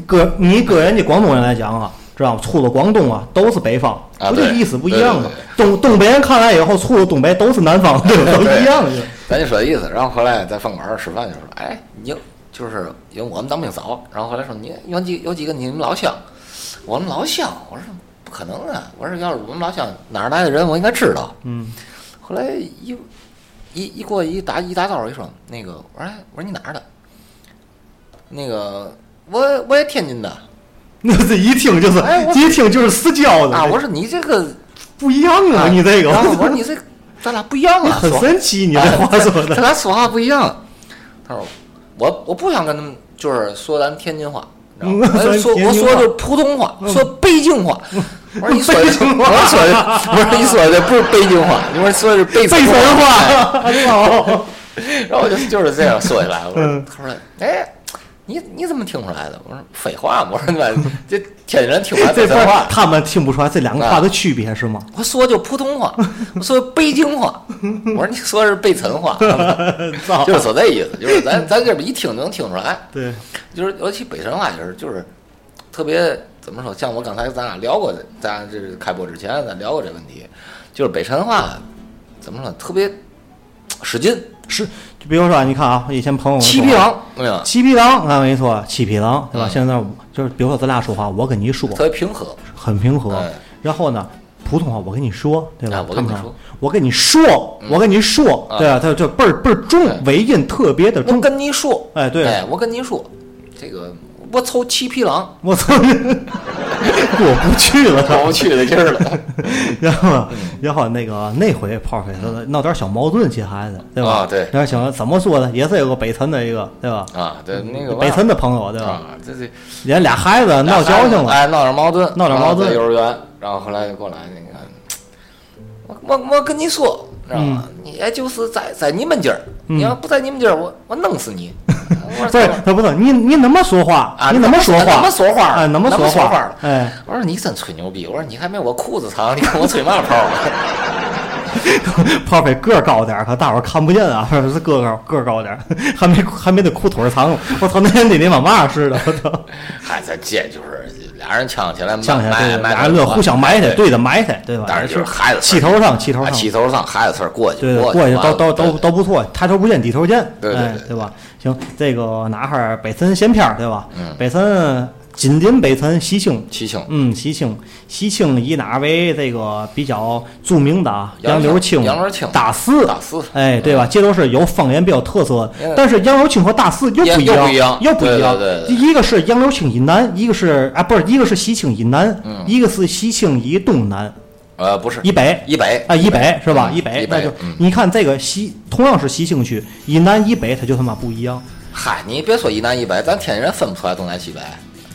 搁你搁人家广东人来讲啊，知道吗？出了广东啊，都是北方，不就意思不一样吗？东东北人看来以后，出了东北都是南方，对吧？都一样的。咱就说这意思。然后后来在饭馆儿吃饭就说，哎，你就是因为我们当兵早，然后后来说你有几有几个你们老乡，我们老乡，我说不可能啊，我说要是我们老乡哪儿来的人，我应该知道。嗯，后来一一一过一打一打招呼一说，那个我说哎我说你哪儿的？那个我我也天津的。那这一听就是哎，一听就是私交的。啊，我说你这个不一样啊，你这个，然后我说你这咱俩不一样啊，很神奇，你这话说的。咱。俩说话不一样。他说我我不想跟他们就是说咱天津话，我说我说的是普通话，说北京话。我说你说的，北京话。我说的，我说你说的不是北京话，你说说的是北北城辰话，然后我就就是这样说起来，我说嗯。他说哎。你你怎么听出来的？我说废话嘛，我说你妈这天津人听不出来北京话，他们听不出来这两个话的区别是吗？我说就普通话，我说北京话，我说你说的是北辰话，就是说这意思，就是咱咱这边一听就能听出来，对，就是尤其北辰话就是就是特别怎么说？像我刚才咱俩聊过的，咱这是开播之前咱聊过这问题，就是北辰话怎么说？特别使劲，是，就比如说你看啊，以前朋友七匹狼，没有？七匹狼，俺跟你说七匹狼，对吧？嗯现在就是比如说咱俩说话，我跟你说特别平和，很平和哎，然后呢，普通话我跟你说，对吧哎？我跟你说，我跟你说，我跟你说，啊对啊？他就倍儿倍儿重哎，尾音特别的重我重。跟你说，哎，对，哎，我跟你说，这个我瞅七匹狼，我操，过不去了，过不去的劲儿了。然后，然后那个那回炮飞他闹点小矛盾，接孩子，对吧？啊对然后想怎么说呢？也是有个北辰的一个，对吧？啊，对那个北辰的朋友，对吧？啊，这这人俩孩子闹交情了，哎，闹点矛盾，闹点矛盾在幼儿园，然后后来就过来那个，我我我跟你说，知道吗？你也就是在在你们家儿，嗯你要不在你们家儿，我我弄死你。我不是他不是你你怎么说话？啊你怎么说话？怎么说话哎，怎么说话话？哎，我说你真吹牛逼，我说你还没我裤子长，你跟我吹嘛炮啊？炮飞个儿高点儿，可大伙儿看不见啊，是个高个儿高点儿，还没还没得裤腿儿长。我操，那人得得往嘛似的，我操！嗨，这这就是俩人呛起来，呛起来，俩人乐互相埋汰，对着埋汰，对吧？当然就是孩子气头上，气头啊上，气头上，孩子事儿过去，过过去都都都都不错，抬头不见低头见，对对对吧？行，这个哪哈儿北辰闲篇儿对吧？嗯北辰紧邻北辰西青。西青，嗯，西青，西青以哪为这个比较著名的啊？杨杨柳青、杨柳青大寺、大寺哎，对吧？这都是有方言比较特色。但是杨柳青和大寺又不一样，又不一样一个是杨柳青以南，一个是啊，不是，一个是西青以南，嗯一个是西青以东南，呃，不是以北。以北啊，以北是吧？嗯以北那就嗯你看这个西，同样是西青区，以南以北，它就他妈不一样。嗨，你别说以南以北，咱天津人分不出来东南西北。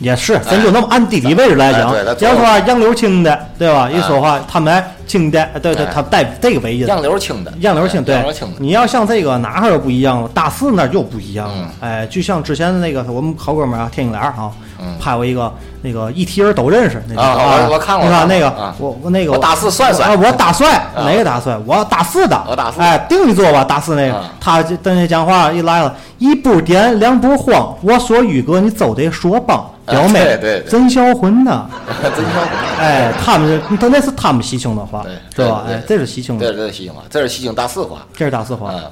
也是，咱就那么按地理位置来讲哎对对，要说杨柳青的，对吧？一说话他们哎青的，对对，哎他带这个为音。杨柳青的，杨柳青，对杨柳青的，你要像这个哪儿又不一样了，大四那儿又不一样了嗯。哎，就像之前的那个我们好哥们儿啊，天津莲儿啊嗯，拍过一个那个一提人都认识那个啊我我看过你看那个啊我我那个我大四帅帅啊我大帅啊哪个大帅？我大四的，我大四哎，定一座吧，大四那个啊，他就等那讲话一来了，一步点，两步慌，我说宇哥你走得说帮，表妹对对对真销魂呐。真像哎，他们是，他那是他们西青的话对，是吧？哎，这是西青，的，这是西青话，这是西青大四话。这是大四话。嗯，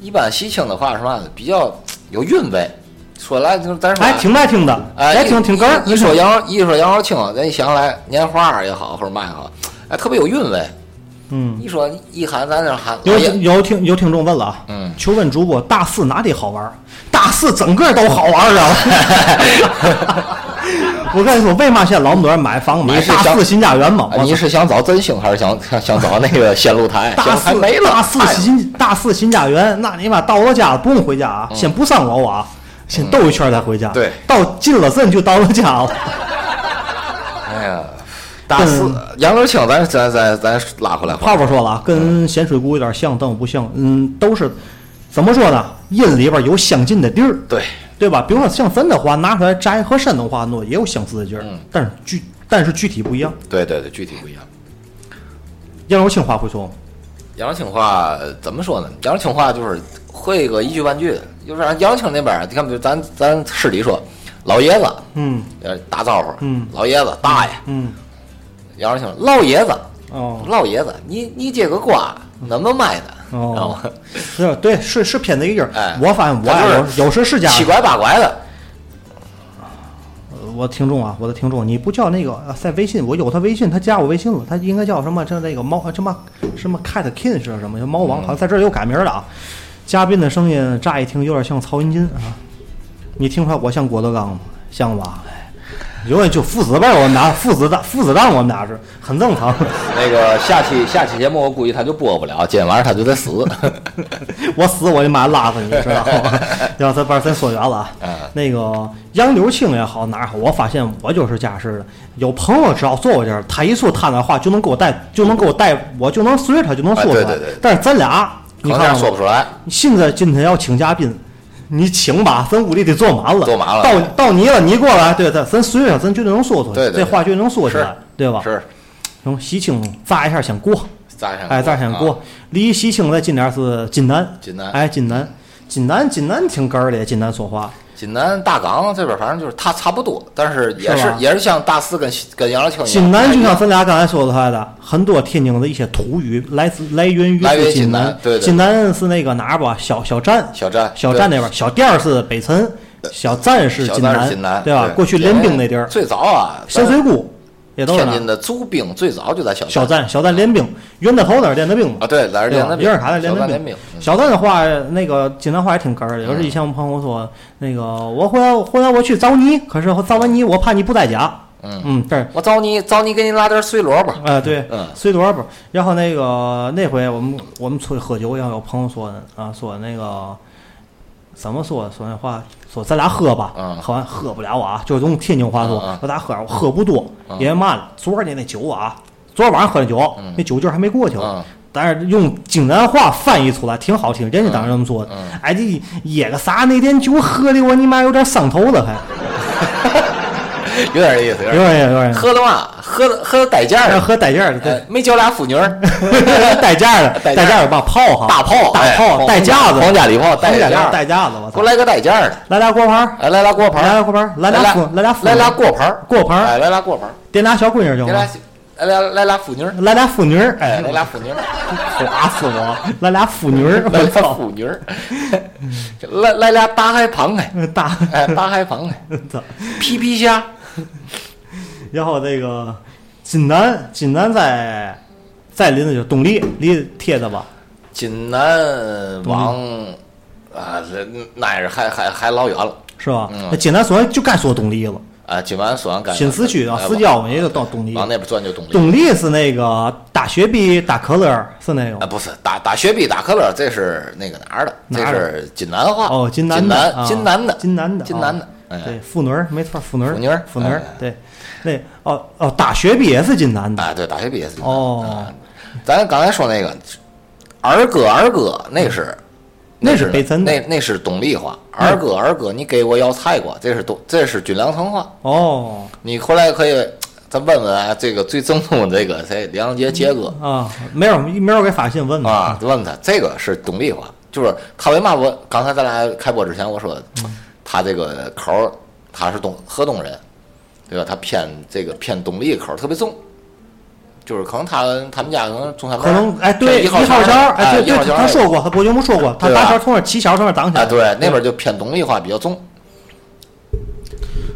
一般西青的话是嘛呢？比较有韵味。说来就是咱说，哎，挺爱听的，哎，爱听听歌儿。一一说杨，一说杨柳青，咱一想来年画儿也好，或者嘛也好，哎，特别有韵味。嗯，一说一喊咱这喊，有有听有听众问了啊，嗯求问主播大四哪里好玩儿？大四整个都好玩儿啊！我跟你说，为嘛现在老那么多人买房买你是想大四新家园嘛？你是想找振兴还是想想 想找那个线路台？大四没了，大四新大四新家园，那你妈到我家不用回家啊，先不上楼啊，先兜一圈再回家。到进了镇就到了家了。哎呀，大四杨柳青，咱咱咱咱拉回来话不说了啊，跟咸水沽有点像，但我不像。嗯，都是怎么说呢？印里边有相近的地儿，对，对吧？比如说像咱的话，拿出来摘和山东话弄也有相似的劲儿，嗯但是具但是具体不一样。对对对，具体不一样。杨柳青话会说吗？杨柳青话呃怎么说呢？杨柳青话就是会个一句半句的，就是杨柳青那边，你看，比如咱咱市里说老爷子，嗯呃，打招呼，嗯老爷子、大爷，嗯，杨柳青老爷子，哦老爷子，你你这个瓜怎么卖的？知道哦吗？，是对，是是偏的一劲儿。哎我发现我他呀就是有有时是家七拐八拐的，我听众啊，我的听众，你不叫那个在微信，我有他微信，他加我微信了，他应该叫什么？叫那个猫什么什么 Cat King 是什么？猫王好像在这儿又改名了啊。嘉宾的声音乍一听有点像曹云金啊，你听出来我像郭德纲吗？像吧？哎因为就父子辈，我们俩父子档父子档，我们俩是很正常。那个下期下期节目我估计他就播不了，今天晚上他就得死。我死我就妈拉死你，知道吗？要咱把咱说远了那个杨柳青也好，哪儿好，我发现我就是家式的。有朋友只要坐我这儿，他一说他那话，就能给我带，就能给我带，我就能随着他就能说出来。哎对对对但是咱俩，你看看说不出来，现在今天要请嘉宾，你请吧，咱屋里得坐满了，坐满了。到到你了，你过来，对对，咱随着咱绝对能说出来，对对对。这话绝对能说起来，对吧？是。行西青扎一下先过，扎上哎，扎先过。啊，离西青再近点是津南，济南。哎，金南，津南，津南挺哏儿的，津南说话，济南大港这边反正就是它差不多，但是也是是也是像大四跟跟杨柳青一样。金南就像咱俩刚才说出来的，很多天津的一些土语来自来源于是金南南，对对金南是那个哪儿吧？小小站，小站小站那边，小店儿是北辰，小站是津南，济南，对吧？过去练兵那地儿，最早啊，深水埗也都是天津的驻兵最早就在小小站，小站练兵，袁大头那儿练的兵嘛啊，。对，在这对吧？练的兵，约尔卡那练的兵小站的话，那个济南话也挺哏儿的。有时以前我们朋友说，那个我回来回来我去找你，可是我找完你我怕你不在家。嗯嗯，对，我找你找你给你拉点碎萝卜，啊，对，嗯碎萝卜。然后那个那回我们我们出去喝酒，然后有朋友说呢啊，说那个怎么说说那话，说咱俩喝吧，嗯喝完喝不了啊，就是用天津话说嗯嗯，咱俩喝，我喝不多，嗯因为嘛呢，昨儿那那酒啊，昨儿晚上喝的酒，嗯。那酒劲儿还没过去但是用济南话翻译出来挺好听，人家当时这么说。的。哎，这噎个啥？那天酒喝的我你妈有点上头了，还 有点意思，有有点点有点。喝的嘛，喝的喝的带劲儿，喝带劲儿，没叫俩妇女儿，带劲儿的，带劲儿。带劲儿的把炮哈，大炮，大哎炮带架子，皇家礼炮带带架儿，带架子，我操！给我来个带劲儿的，来俩锅盘儿，哎，来俩锅盘儿，来俩锅盘儿，来俩妇，来俩，来俩锅盘儿，锅盘儿，哎，来俩锅盘儿，点俩小闺女儿行来俩吗？来俩来俩妇女儿，来俩妇女儿，哎，来俩妇女儿，划死我！来俩妇女儿，来俩！妇女儿，来来俩大海螃蟹，大，哎，大海螃蟹，操！皮皮虾，然后这个济南，济南在在离那就东丽离贴的吧？济南往啊，这那是还还还老远了是吧？嗯那济南说就该说东丽了，啊！济南说新市区啊，哎四郊也就到东丽。往那边转就东丽。东丽是那个大雪碧、大可乐是那啊，个不是大大雪碧、大可乐，这是那个哪儿的？这哪儿的是济南话哦，济南的南啊济南的津南的济南的对，妇女儿没错，妇女儿妇女儿妇女儿哎。对，那哦哦，大学毕业是济南的哎，对，大学毕业是济南哦啊。咱刚才说那个儿歌儿歌，那是那是是北辰那那是东丽话。儿歌儿歌，你给我要菜瓜，这是东这是军粮城话。哦。你回来可以咱问问啊，这个最正宗的这个谁梁杰杰哥啊，没有没有给发信问啊，问问他这个是东丽话，就是他为嘛我刚才咱俩开播之前我说他这个口儿他是东河东人，对吧？他偏这个偏东丽口儿特别重。就是可能他他们家可能中山可能哎，对，一一号桥桥，哎，对对，一号桥他说过，他伯爵母说过，他大桥从那儿七桥从那儿挡起来。啊，对，那边就偏东丽话比较重。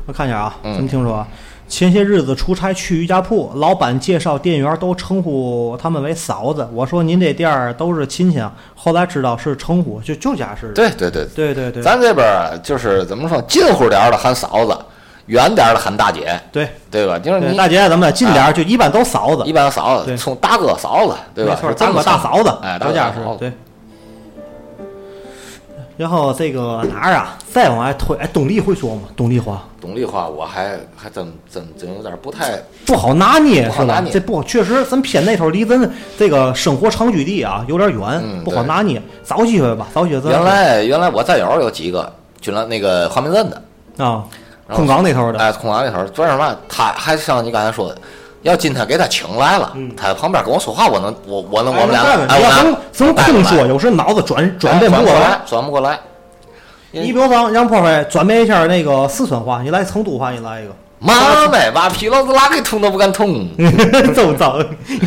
我看一下啊，嗯咱们听说啊，前些日子出差去瑜伽铺，老板介绍店员都称呼他们为嫂子。我说您这店儿都是亲戚啊，后来知道是称呼，就就家是。对对对，对对对，咱这边儿就是怎么说，近乎点儿的喊嫂子，远点儿的喊大姐，对对吧？就是大姐咱们近点儿就一般都嫂子一，般嫂对子从大哥嫂子，对吧？大哥大嫂子，哎，大到家是对。然后这个哪儿啊？再往外推，哎，东丽会说吗？东丽话东丽话我还还真真真有点不太不好拿捏是吧这不确实，咱偏那头离咱这个生活常居地啊有点远，嗯不好拿捏。找机会吧，找机会咱原来原来我战友有几个，军了那个华明镇的，啊，空港那头的，哎，空港那头儿，做什么？他还像你刚才说的，要今天给他请来了，他在旁边跟我说话，我能我我能我们俩哎哎，我要俩从从空说，有时脑子转转变不过来。，转不过来。你比如说让破坏转变一下那个四川话，你来成都话，你来一个，妈卖把皮老子哪个通都不敢通，走走，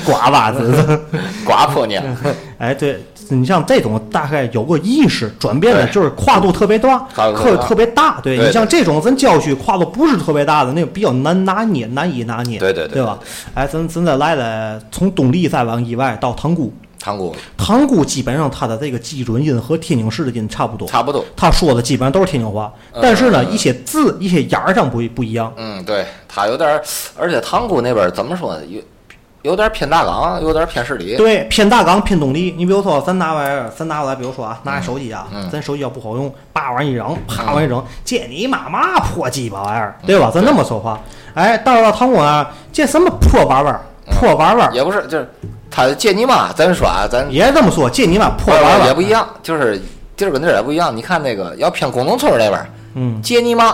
瓜娃子。瓜婆娘。哎，对你像这种大概有个意识转变的，就是跨度特别大，特特别大。对对你像这种咱郊区跨度不是特别大的，那个比较难拿捏，难以拿捏，对对对对吧？哎，咱咱再来来，从东丽再往以外到塘沽，塘沽塘沽基本上它的这个基准音和天津市的音差不多，差不多。他说的基本上都是天津话，但是呢，一些字、一些眼儿上不不一样。嗯，对，他有点儿，而且塘沽那边儿怎么说呢？有有点儿偏大港，有点儿偏市里。对，偏大港偏东丽。你比如说，咱拿玩意儿，咱拿过来，比如说啊，拿一手机啊，嗯咱手机要不好用，叭往一扔，啪往一扔，这你妈嘛破鸡巴玩意儿，对吧？咱那么说话。哎，到了塘沽呢，这什么破玩意儿，破玩意儿，也不是，就是他借你妈，咱说啊，咱也这么说，借你妈破玩意儿也不一。样，就是地儿跟地儿也不一样。你看那个要偏工农村那边儿，嗯，借你妈，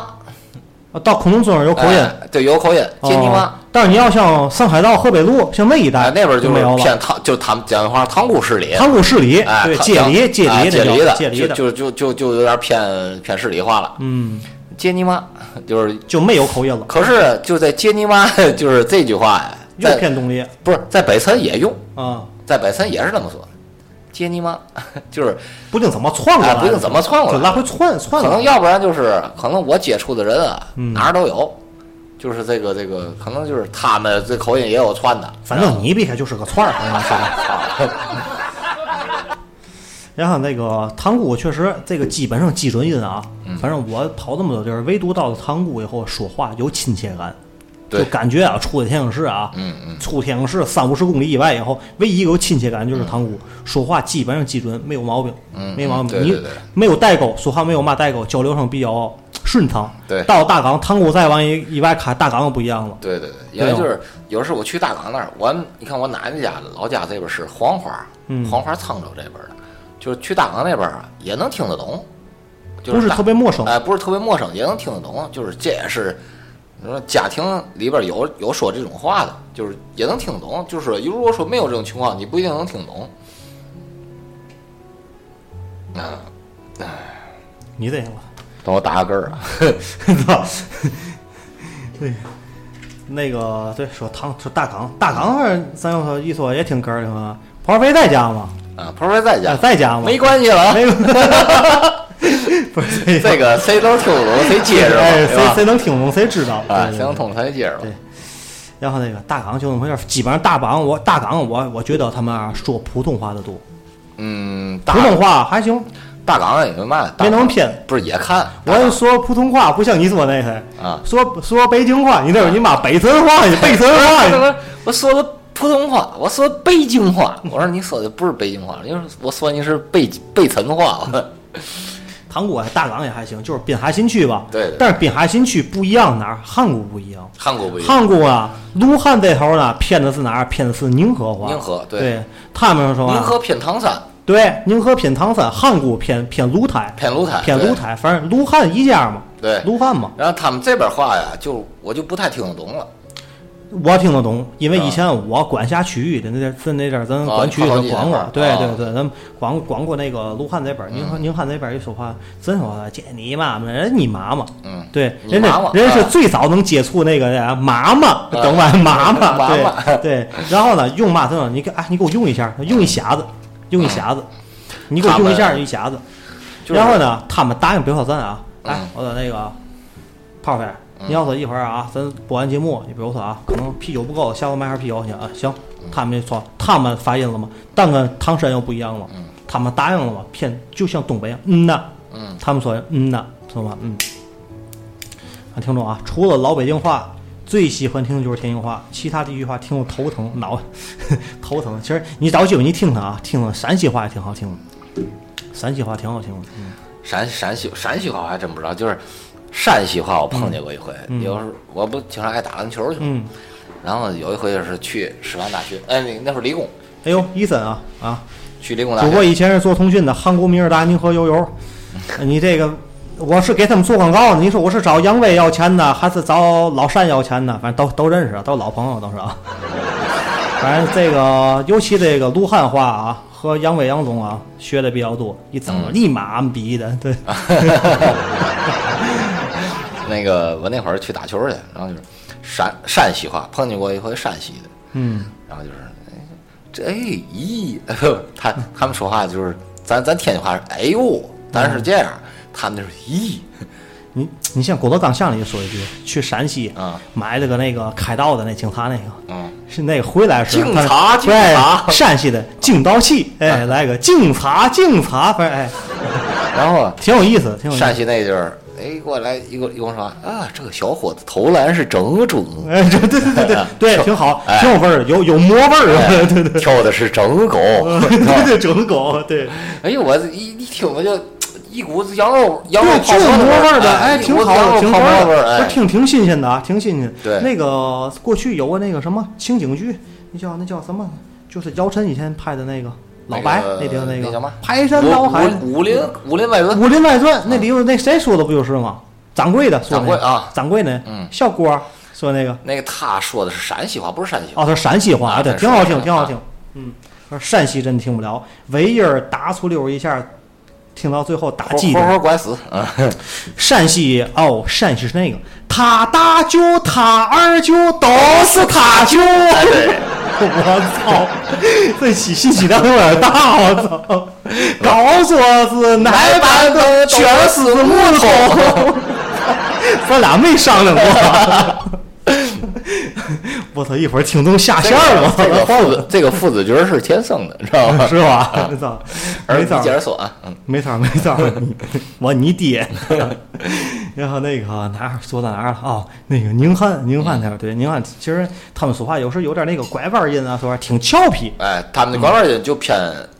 到工农村有口音，哎对，有口音，借你妈哦。但是你要像上海道、河北路，像那一带哎，那边儿就没有了。偏塘，就他们讲话塘沽市里。塘沽市里，哎，街里，哎街里街里的，街里的，就就就就有点偏偏市里话了。嗯，接你妈，就是，就没有口音了，可是就在接你妈，就是这句话呀，又偏东丽不是在北辰也用，啊，在北辰也是这么说的，接你妈，就是不定怎么窜过来不定怎么窜过来就来回窜窜可能要不然就是可能我接触的人啊，嗯哪儿都有，就是这个这个，可能就是他们这口音也有串的，反正你避开就是个串儿，反正是。然后那个塘沽确实这个基本上基准音啊，嗯反正我跑这么多地儿，唯独到了塘沽以后说话有亲切感，对就感觉啊，出了天津市啊，嗯嗯，出天津市三五十公里以外以后，唯一有亲切感就是塘沽，说话基本上基准，没有毛病，嗯没毛病，你没有代沟，说话没有嘛代沟，交流上比较顺畅。对到了大港，塘沽再往以以外开，大港又不一样了。对对对，因为就是有时候我去大港那儿，我你看我奶奶家老家这边是黄花，嗯黄花沧州这边的，就是去大港那边啊也能听得懂，就不是特别陌生哎，不是特别陌生，也能听得懂，就是这也是。你说家庭里边有有说这种话的，就是也能听懂。就是如果说没有这种情况，你不一定能听懂。啊，你这个。等我打个嗝儿啊。对，那个对说唐说大港，大港反正咱要说一说也挺哏儿的嘛。跑飞在家吗？啊，婆婆在家啊，在家吗？没关系了啊。没有。不是这个谁都听懂谁接着谁谁能听懂谁知道。哎，对谁能通谁接着对。然后那个大港就那么回事儿，基本上大港我大港我我觉得他们啊说普通话的多，嗯，大普通话还行，大港也没嘛，没那么偏。不是也看，我说普通话不像你说那个，啊，说说北京话，你那是你妈北辰话，你 北辰话，我我说的普通话，我说北京话，我说你说的不是北京话，你说我说你是北北辰话，塘沽大港也还行，就是滨海新区吧。对对但是滨海新区不一样哪儿？汉沽不一样。韩国不一样，汉沽啊，卢汉这头呢偏的是哪儿？偏的是宁河话。宁河对对，他们说啊，宁河偏唐山，对，宁河偏唐山，汉沽偏偏卢台，偏卢台，偏卢台，反正卢汉一家嘛，对。卢汉嘛，然后他们这边话呀，就我就不太听得懂了。我听得懂，因为啊。以前我管辖区域的那阵儿，那阵儿咱啊管区域靠咱管过对啊。对对，咱管管过那个卢汉这边儿，宁汉宁汉那边儿一说话，真说话，姐你妈妈，人你妈妈，嗯，对，人家人是啊。最早能接触那个呀妈妈，懂吧？妈妈，对对。然后呢，用嘛？他说你给哎，你给我用一下，用一匣子，用一匣子，你给我用一下，用一匣子。然后呢，他们答应，比如说咱啊，哎嗯，我说那个炮飞，你要说一会儿啊，咱播完节目，你比如说啊，可能啤酒不够，下午买盒啤酒去啊，行。他们就说他们发音了吗？但跟唐山又不一样了，他们答应了吗？偏就像东北一样，嗯呐，嗯，他们说嗯呐，知道吗？嗯。啊，听众啊，除了老北京话，最喜欢听的就是天津话，其他地区话听得头疼脑 头疼。其实你找机会你听听啊，听听陕西话也挺好听的，陕西话挺好听的。嗯陕陕西陕西话我还真不知道，就是山西话我碰见过一回。嗯有时候我不经常爱打篮球去吗？嗯，然后有一回是去师范大学，哎，那那会儿理工，哎呦，伊森啊啊，去理工大主播学。以前是做通讯的，韩国明日达宁和悠悠，你这个。我是给他们做广告的，你说我是找杨威要钱呢，还是找老单要钱呢？反正都都认识，都是老朋友，都是啊。反正这个，尤其这个卢汉话啊，和杨威杨总啊学的比较多，一整个立马逼的，对，那个我那会儿去打球去，然后就是山山西话，碰见过一回山西的，嗯，然后就是哎这哎咦，他他们说话就是咱咱天津话是哎呦，咱是这样，他们就是咦。你你像郭德纲相声里说一句，去陕西啊。买了个那个开道的那警察那个，嗯，是那个回来时候警察警对察山西的警道器，哎，来个警察警察，反正哎，然后挺有意思，挺有意思。山西那地儿，哎，过来一个一跟我说啊，这个小伙子投篮是整准，哎，这对对对对对，挺好，哎挺有味儿，有有魔味儿，哎对对对，跳的是整狗，对对，整狗，对，哎呦，我一一听我就一股子羊肉羊肉对，泡馍味儿的，哎，哎，挺好挺好味儿，的，哎不，挺挺新鲜的啊，挺新鲜。对那个过去有个那个什么情景剧，那叫那叫什么？就是姚晨以前拍的那个老白那地方那个排山倒海。武武林武林外传，《武林外传》那里头那谁说的不就是吗？掌柜的说的掌柜啊掌柜的？嗯小郭说那个，那个他说的是陕西话，不是山西话。哦，他是陕西话，对，啊对挺好听，挺好听。嗯，说山西真听不了，尾音儿打出溜一下，听到最后打活鸡的。活活拐死，啊，山西哦，陕西是那个他大舅他二舅都是他舅。我操，这信信息量有点大，我操！告诉我是哪班的全是木头，咱俩没商量过。我操！一会儿听众下线了，这个父子这个父子角是天生的，知道吗？是吧？没操，而你没错接着说啊，嗯，没错儿没错儿，我你爹。然后那个哪儿说到哪儿了？哦，那个宁汉宁汉那边对宁汉，其实他们说话有时候有点那个拐弯音啊，说话挺俏皮。哎，他们的拐弯音就偏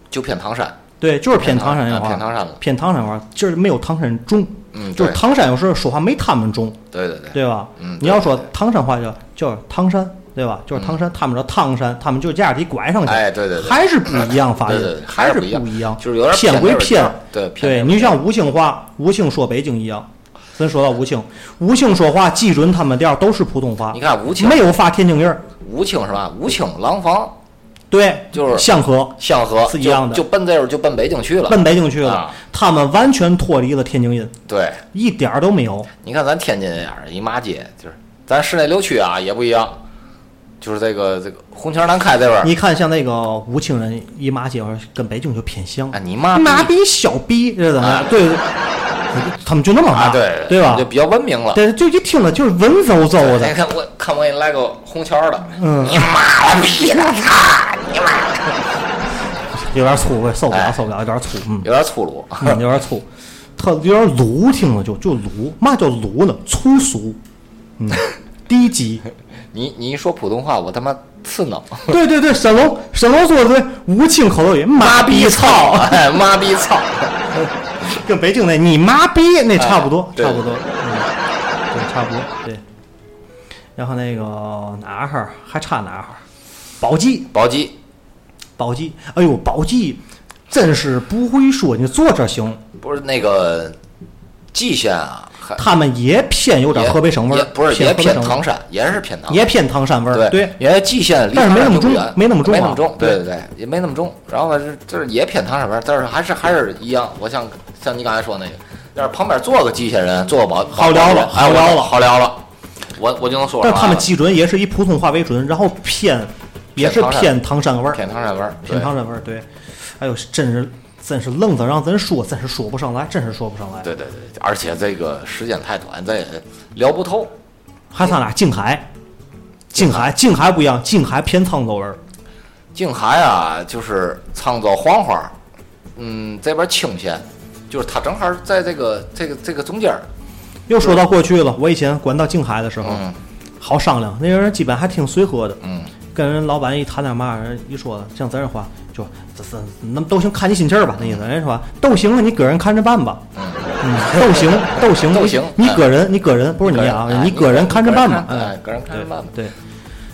就偏唐山，对，就是偏唐山啊话，偏唐山了偏唐山话，就是没有唐山重。嗯，就是唐山有时候说话没他们重，对对对，对吧？嗯你要说唐山话叫叫唐山，对吧？就是唐山，他们说唐山，他们就这样得拐上去，哎，对对对，还是不一样发音，还是不一样，就是有点偏归偏对你像吴兴话，吴兴说北京一样。咱说到吴清，吴清说话基准他们调都是普通话你，看吴清没有发天津音儿，吴清是吧？吴清廊坊对，就是香河香河是一样的。就就奔这会儿就奔北京去了，奔北京去了啊，他们完全脱离了天津音，对，一点儿都没有。你看咱天津这样儿一骂街，就是咱市内六区啊也不一样，就是这个这个红桥南开这边儿，你看像那个武清人一骂街，跟北京就偏向。啊，你妈妈逼小逼，这怎么对，他们就那么啊，对对吧就？比较文明了。对，就一听了就是文绉绉的。你，看我看我给你来个红桥的，嗯，你妈了逼的，操你妈！有点粗，我也受不了，哎受不了，有点粗，嗯，有点粗鲁。嗯有点粗，特有点鲁，听了就就鲁，嘛叫鲁呢？粗俗，嗯，低级。你你一说普通话，我他妈刺挠。对对对，沈龙沈龙说的对，武清口头语，妈逼操，哎，妈逼操！跟北京那你妈逼那差不多，差不多，嗯，对，差不多，对。然后那个哪哈儿还差哪哈儿？宝鸡，宝鸡宝鸡，哎呦，宝鸡真是不会说，你坐这行，不是那个蓟县啊，还他们也偏有点河北省味儿，也不是也偏唐山，也是偏唐山。也偏唐山味儿，对对，因为蓟县离但是没那么重没那么重啊没那么重，对对对对，也没那么重。然后是就是也偏唐山味儿，但是还是还是一样。我像像你刚才说那个，要是旁边坐个蓟县人，坐个保好聊了哎好聊了好聊了，我我就能说。但是他们基准也是以普通话为准，然后偏也是偏唐山偏唐山味儿，偏唐山味儿，偏唐山味儿，对。哎呦，真是真是愣子让咱说，真是说不上来，真是说不上来。对对对对，而且这个时间太短，咱也聊不透。还他俩静海，静海静海不一样，静海偏沧州味儿。静海啊，就是沧州黄花，嗯，这边清县，就是他正好在这个这个这个中间儿。又说到过去了，我以前管到静海的时候，嗯好商量，那人基本还挺随和的，嗯，跟人老板一谈点嘛，一说像咱这话，就这是那都行，看你心气儿吧，那意思。人说都行了，你个人看着办吧。嗯，都行，都行，都行你个人，你个人不是你啊，你个人看着办吧。哎，，个人看着办吧。对，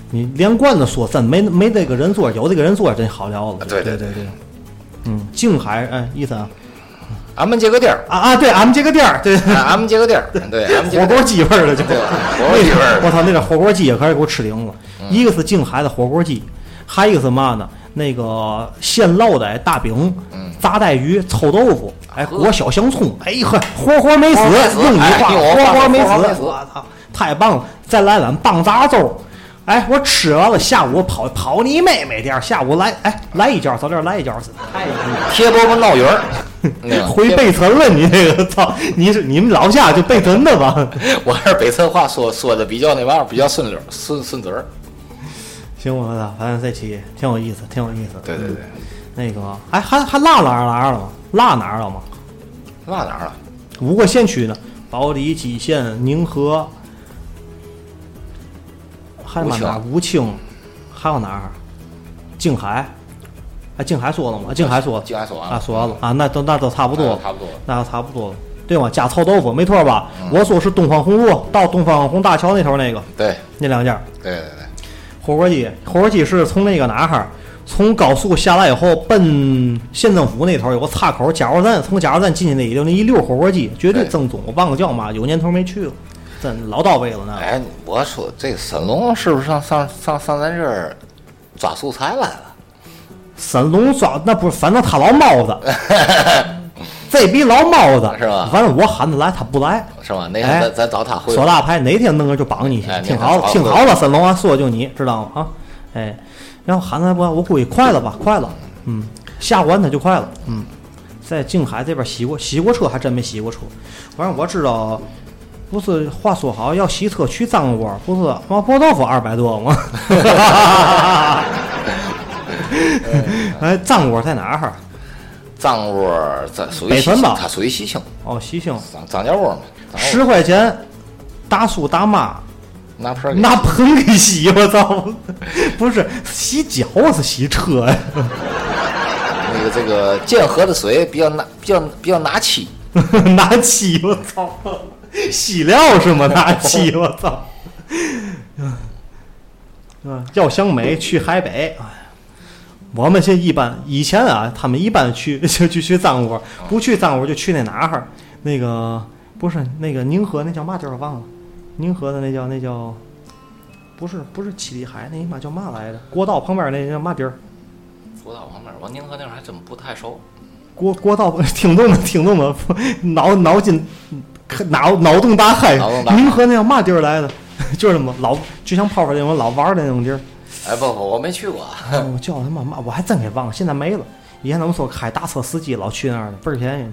你连贯的说，真没没这个人做，有这个人做真好聊了。对对对对，嗯，静海，哎，意思啊俺们接个地儿，啊啊，对，俺们这个店儿，对，俺们接个地儿，对，俺们火锅。鸡味儿的就，火锅鸡味儿我操，那个火锅鸡也可是给我吃灵了。一个是静海的火锅鸡，还一个是嘛呢？那个现烙的大饼，嗯炸带鱼、臭豆腐，哎，裹小香葱，哎呵，活活没死，用你话，活活没死，我操，太棒了！再来碗棒杂粥。哎，我吃完了，下午跑跑你妹妹店儿，下午来，哎，来一觉，早点来一觉，太贴饽饽闹鱼儿，回北辰了，你这个操！你是你们老家就北辰的吧？我还是北辰话说说的比较那玩意儿，比较顺溜顺顺嘴儿。行，我操，反正这期挺有意思，挺有意思。对对对，那个，哎，还还落哪儿哪儿了吗？落哪儿了吗？落哪儿了？五个县区呢，保利、蓟县、宁河，还有嘛哪儿？武清，还有哪儿？静海，哎，静海说了吗？静海说静海说完了说完了啊，那都那都差不多了，差不多了。那都差不多了，对吗？加臭豆腐，没错吧？我说是东方红路到东方红大桥那头那个对那两家。对对对，火锅鸡，火锅鸡是从那个哪哈儿？从高速下来以后，奔县政府那头有个岔口，加油站，从加油站进去那就那一溜火锅鸡，绝对对正宗。我忘了叫嘛，有年头没去了，真老到位了呢。哎，我说这个沈龙是不是上上上上咱这儿抓素材来了？沈龙抓那不是，反正他老猫子，这逼老猫子是吧反正我喊他来，他不来。是吧？那天哎咱咱找他会耍大牌，哪天弄个就绑你去哎，听好了，那个早听好了，三龙啊，说就你知道吗？啊，哎，然后喊他不，我估计快了吧，快了，嗯，下完他就快了，嗯，在静海这边洗过洗过车，还真没洗过车，反正我知道。不是话说好要洗车去脏窝，不是麻婆豆腐二百多吗？哎，脏窝在哪儿？张窝儿在属于北辰吧西青它属于西青，哦，西青，张张家窝嘛。十块钱，大叔大妈拿盆给拿盆给洗，我操！不是洗脚是洗车呀，那个这个剑河的水比较拿比较比较拿漆，拿漆，我操！洗料是吗？拿漆，我操！嗯，要想美去海北。哎，我们现一般以前啊，他们一般去就 就去脏窝，不去脏窝就去那哪哈儿？那个不是那个宁河那叫嘛地儿我忘了，宁河的那叫那叫，不是不是七里海那妈叫嘛来着？国道旁边那叫嘛地儿？国道旁边，我宁河那会儿还真不太熟。国国道听众们听众们，脑脑筋脑脑洞大开宁河那叫嘛地儿来的？就是那么老，就像泡泡那种老玩儿的那种地儿。哎，不不，我没去过。哎我叫他妈妈，我还真给忘了，现在没了。以前咱们说开大车司机老去那儿呢，倍儿便宜，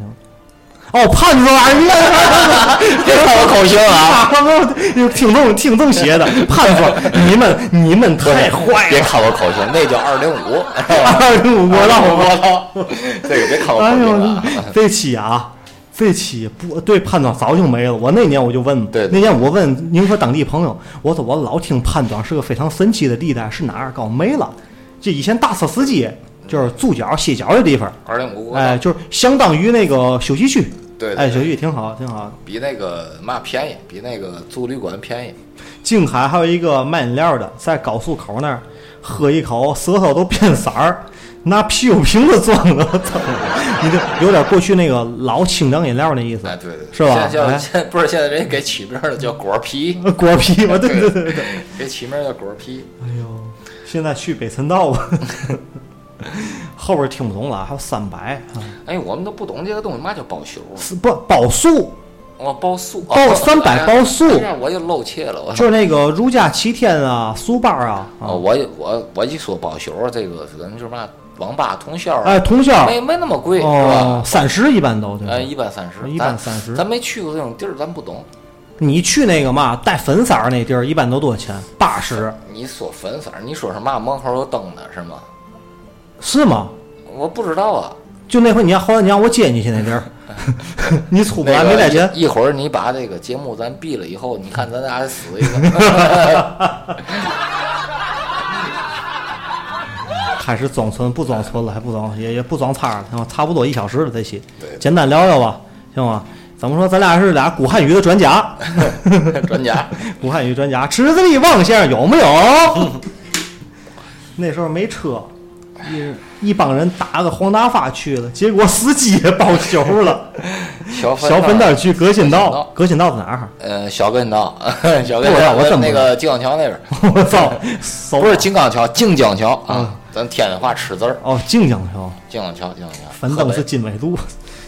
哦，胖子玩意儿，别看我口型啊！啊，挺这么挺这么写的，胖子，你们你们太坏了别，看我口型，那叫二零五。二零五国道我操！这个别看我哎口型啊！呦，这期啊，这期不对潘庄早就没了。我那年我就问，那年我问宁河当地朋友，我说我老听潘庄是个非常神奇的地带，是哪儿？告诉我没了。这以前大车司机就是住脚歇脚的地方，二零五国道哎，就是相当于那个休息区。对对哎，休息区挺好，挺好。比那个嘛便宜，比那个住旅馆便宜。静海还有一个卖饮料的，在高速口那儿喝一口，舌头都变色儿，拿啤酒瓶子装的，我操！你这有点过去那个老清凉饮料那意思。哎，对对，是吧现在不是现在人家给起名儿了，叫果啤，果啤嘛，对对对对对。给起名叫果啤。哎呦，现在去北辰道吧，后边听不懂了，还有三百啊，哎，我们都不懂这个东西，嘛叫包宿？是不包宿，哦，包宿，包哦三百哎包宿我就露怯了，我就是那个如家七天啊，苏班啊，我我我一说包宿，这个可能就是嘛，网吧通宵，哎，通宵没没那么贵，是吧？哦，三十一般都对。哎，一般三十，一般咱30咱没去过这种地儿，咱不懂。你去那个嘛带粉色儿那地儿，一般都多少钱？八十你说粉色儿，你说是嘛？门口有灯的是吗？是吗？我不知道啊。就那回你让后来你让我接你去那地儿，你出不来没带钱。一一会儿你把这个节目咱闭了以后，你看咱俩死一个。开始装纯不装纯了，还不装也也不装叉了，行吧？差不多一小时了这期，简单聊聊吧，行吗？怎么说？咱俩是俩古汉语的专家，专家，古汉语专家。池子里望先生有没有？那时候没车，一一帮人打个黄大发去了，结果司机也报销了。小粉蛋去革新道革新道，在哪儿？呃，小跟道，小革新道我真不知道个金刚桥那边，我操，不是金刚桥，靖江桥嗯啊，咱天津话吃字儿，哦，静江桥，静江桥，静江桥。反正是金纬度。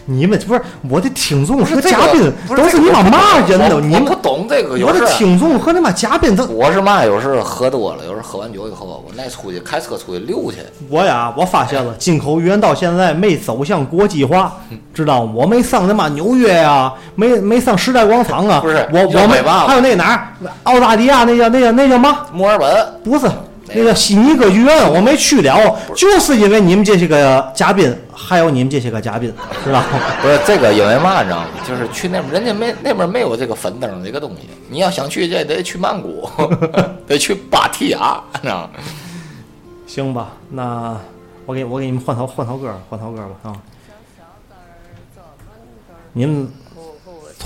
你们不是我的听众是嘉宾都是你妈嘛人呢？你们不懂这个，有我的。听众和你妈嘉宾都我是嘛？有时候喝多了，有时候喝完酒以后，我爱出去开车出去溜去。我呀，我发现了，进口语言到现在没走向国际化，嗯知道吗？我没上他妈纽约呀、没没上时代广场啊，不是我我没还有那哪儿，澳大利亚那叫那叫那叫嘛？墨尔本，不是，那个悉尼歌剧院，我没去了，就是因为你们这些个嘉宾，还有你们这些个嘉宾，知道吗？不是这个，因为嘛，你知道吗？就是去那边，人家没那边没有这个粉灯这个东西。你要想去，这得去曼谷，得去芭提雅，你知道吗？行吧，那我给我给你们换首换首歌，换首歌吧啊！你们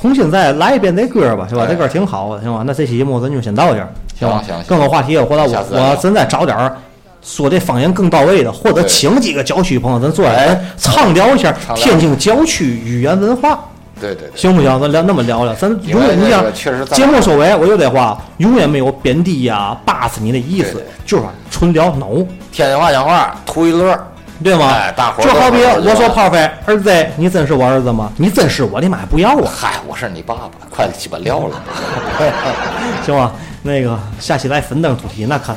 重新再来一遍这歌吧，行吧？哎这歌挺好的，行吧？那这期节目咱就先到这儿，行吧？行行更多话题，回来下次再聊我我咱再找点儿说这方言更到位的，或者请几个郊区朋友，咱坐下来哎畅聊一下天津郊区语言文化。对对对，行不行？咱聊那么聊聊，咱永远你想节目收尾，我又得话，永远没有贬低呀、巴死你的意思对对，就是纯聊 no，天津话讲话图一乐，对吗？哎大伙儿就好比我说炮飞儿子，你真是我儿子吗？你真是我的妈，不要啊！嗨，我是你爸爸，快鸡巴撂了。行吧？那个下期来粉灯主题，那看。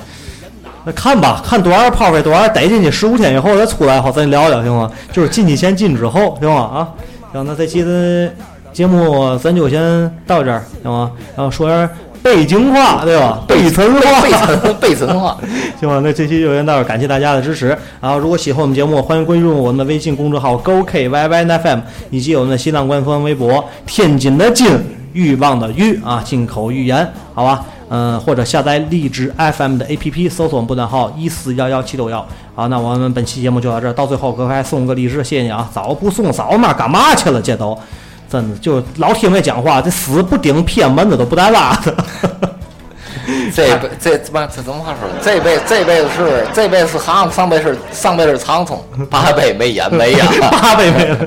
那看吧，看多少炮飞多少逮进去，十五天以后再出来后咱聊聊行吗？就是进去前进之后行吗？啊，行，那这期的节目咱就先到这儿行吗？然后说点北京话对吧？北辰话，背层背层 话，行吧，那这期就先到这儿，感谢大家的支持。然后，如果喜欢我们节目，欢迎关注我们的微信公众号 GoKYYFM，以及我们的新浪官方微博“天津的津，欲望的欲”啊，进口语言，好吧？嗯，或者下载荔枝 FM 的 APP，搜索我们布段号一四幺幺七六幺。好，那我们本期节目就到这儿，到最后哥还送个荔枝，谢谢你啊！早不送早嘛，干嘛去了？这都真的就老听没讲话，这死不顶偏门子都不带拉的。这辈这怎么这怎么话说？这辈这辈子是这辈子是蛤蟆，上辈子是上辈子是苍葱，八辈没眼没呀。八辈没了。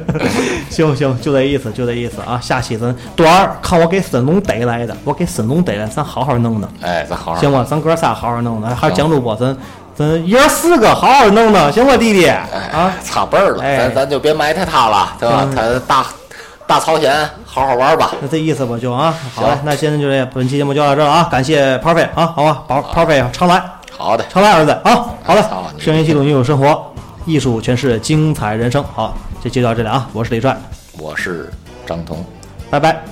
行行，就这意思，就这意思啊！下期咱段儿看我给沈龙逮来的，我给沈龙逮来，咱好好弄弄，哎，咱好好行吧？咱哥仨好好弄弄，还是蒋主播，咱咱爷儿四个好好弄弄，行吧，弟弟啊哎，？差辈儿了，哎咱咱就别埋汰他了，对吧嗯？他大大朝鲜，好好玩吧。那这意思吧，就啊，好行嘞，那现在就这，本期节目就到这了啊！感谢 Parfait 啊，好吧，宝炮飞常来，好的，常来儿子啊，好了操，你声音记录你有生活，艺术诠释精彩人生，好，这就到这里啊，我是李帅。我是张彤。拜拜。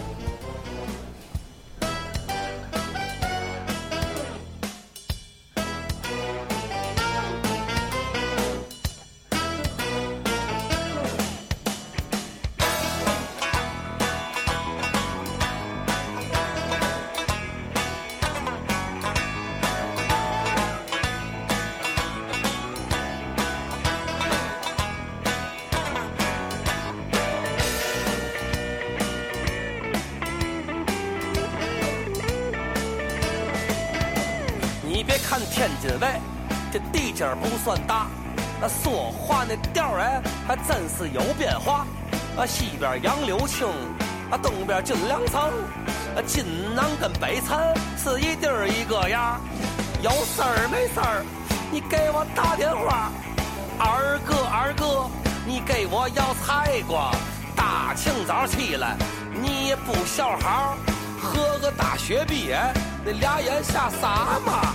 下啥嘛？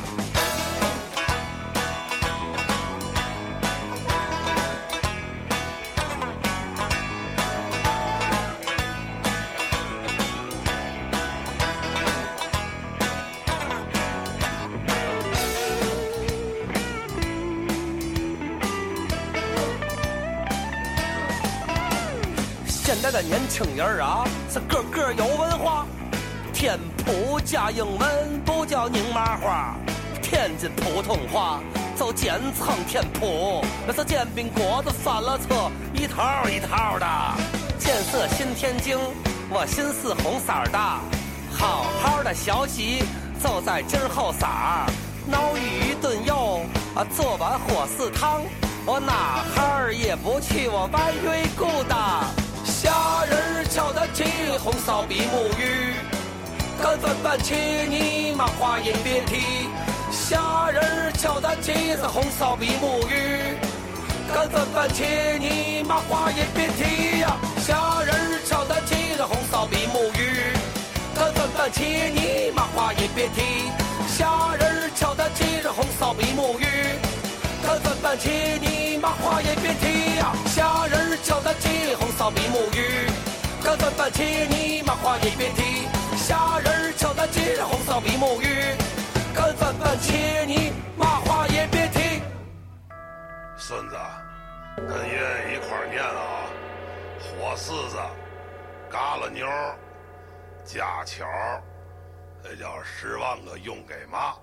现在的年轻人啊，是个个有文化。天普加英文不叫拧麻花，天津普通话就简称天普，那是煎饼果子翻了车，一套一套的。建设新天津，我心思红色的，好好的消息就在今儿后晌儿。脑鱼炖肉啊，做碗火四汤，我哪哈儿也不去，我白瑞咕哒。虾仁儿瞧得起，红烧比目鱼，干饭饭切你妈话也别提。虾仁儿瞧得起是红烧比目鱼，干饭饭切你妈话也别提呀。虾仁儿瞧得起是红烧比目鱼，干饭饭切你妈话也别提。虾仁儿瞧得起是红烧比目鱼。干饭饭切你妈话也别提呀，虾仁儿瞧得起红烧比目鱼。干饭拌起你妈话也别提，虾仁儿瞧得起红烧比目鱼。干饭拌起你妈话也别提。孙子，跟爷爷一块儿念啊，火柿子、嘎啦牛、家巧，这叫十万个用给妈。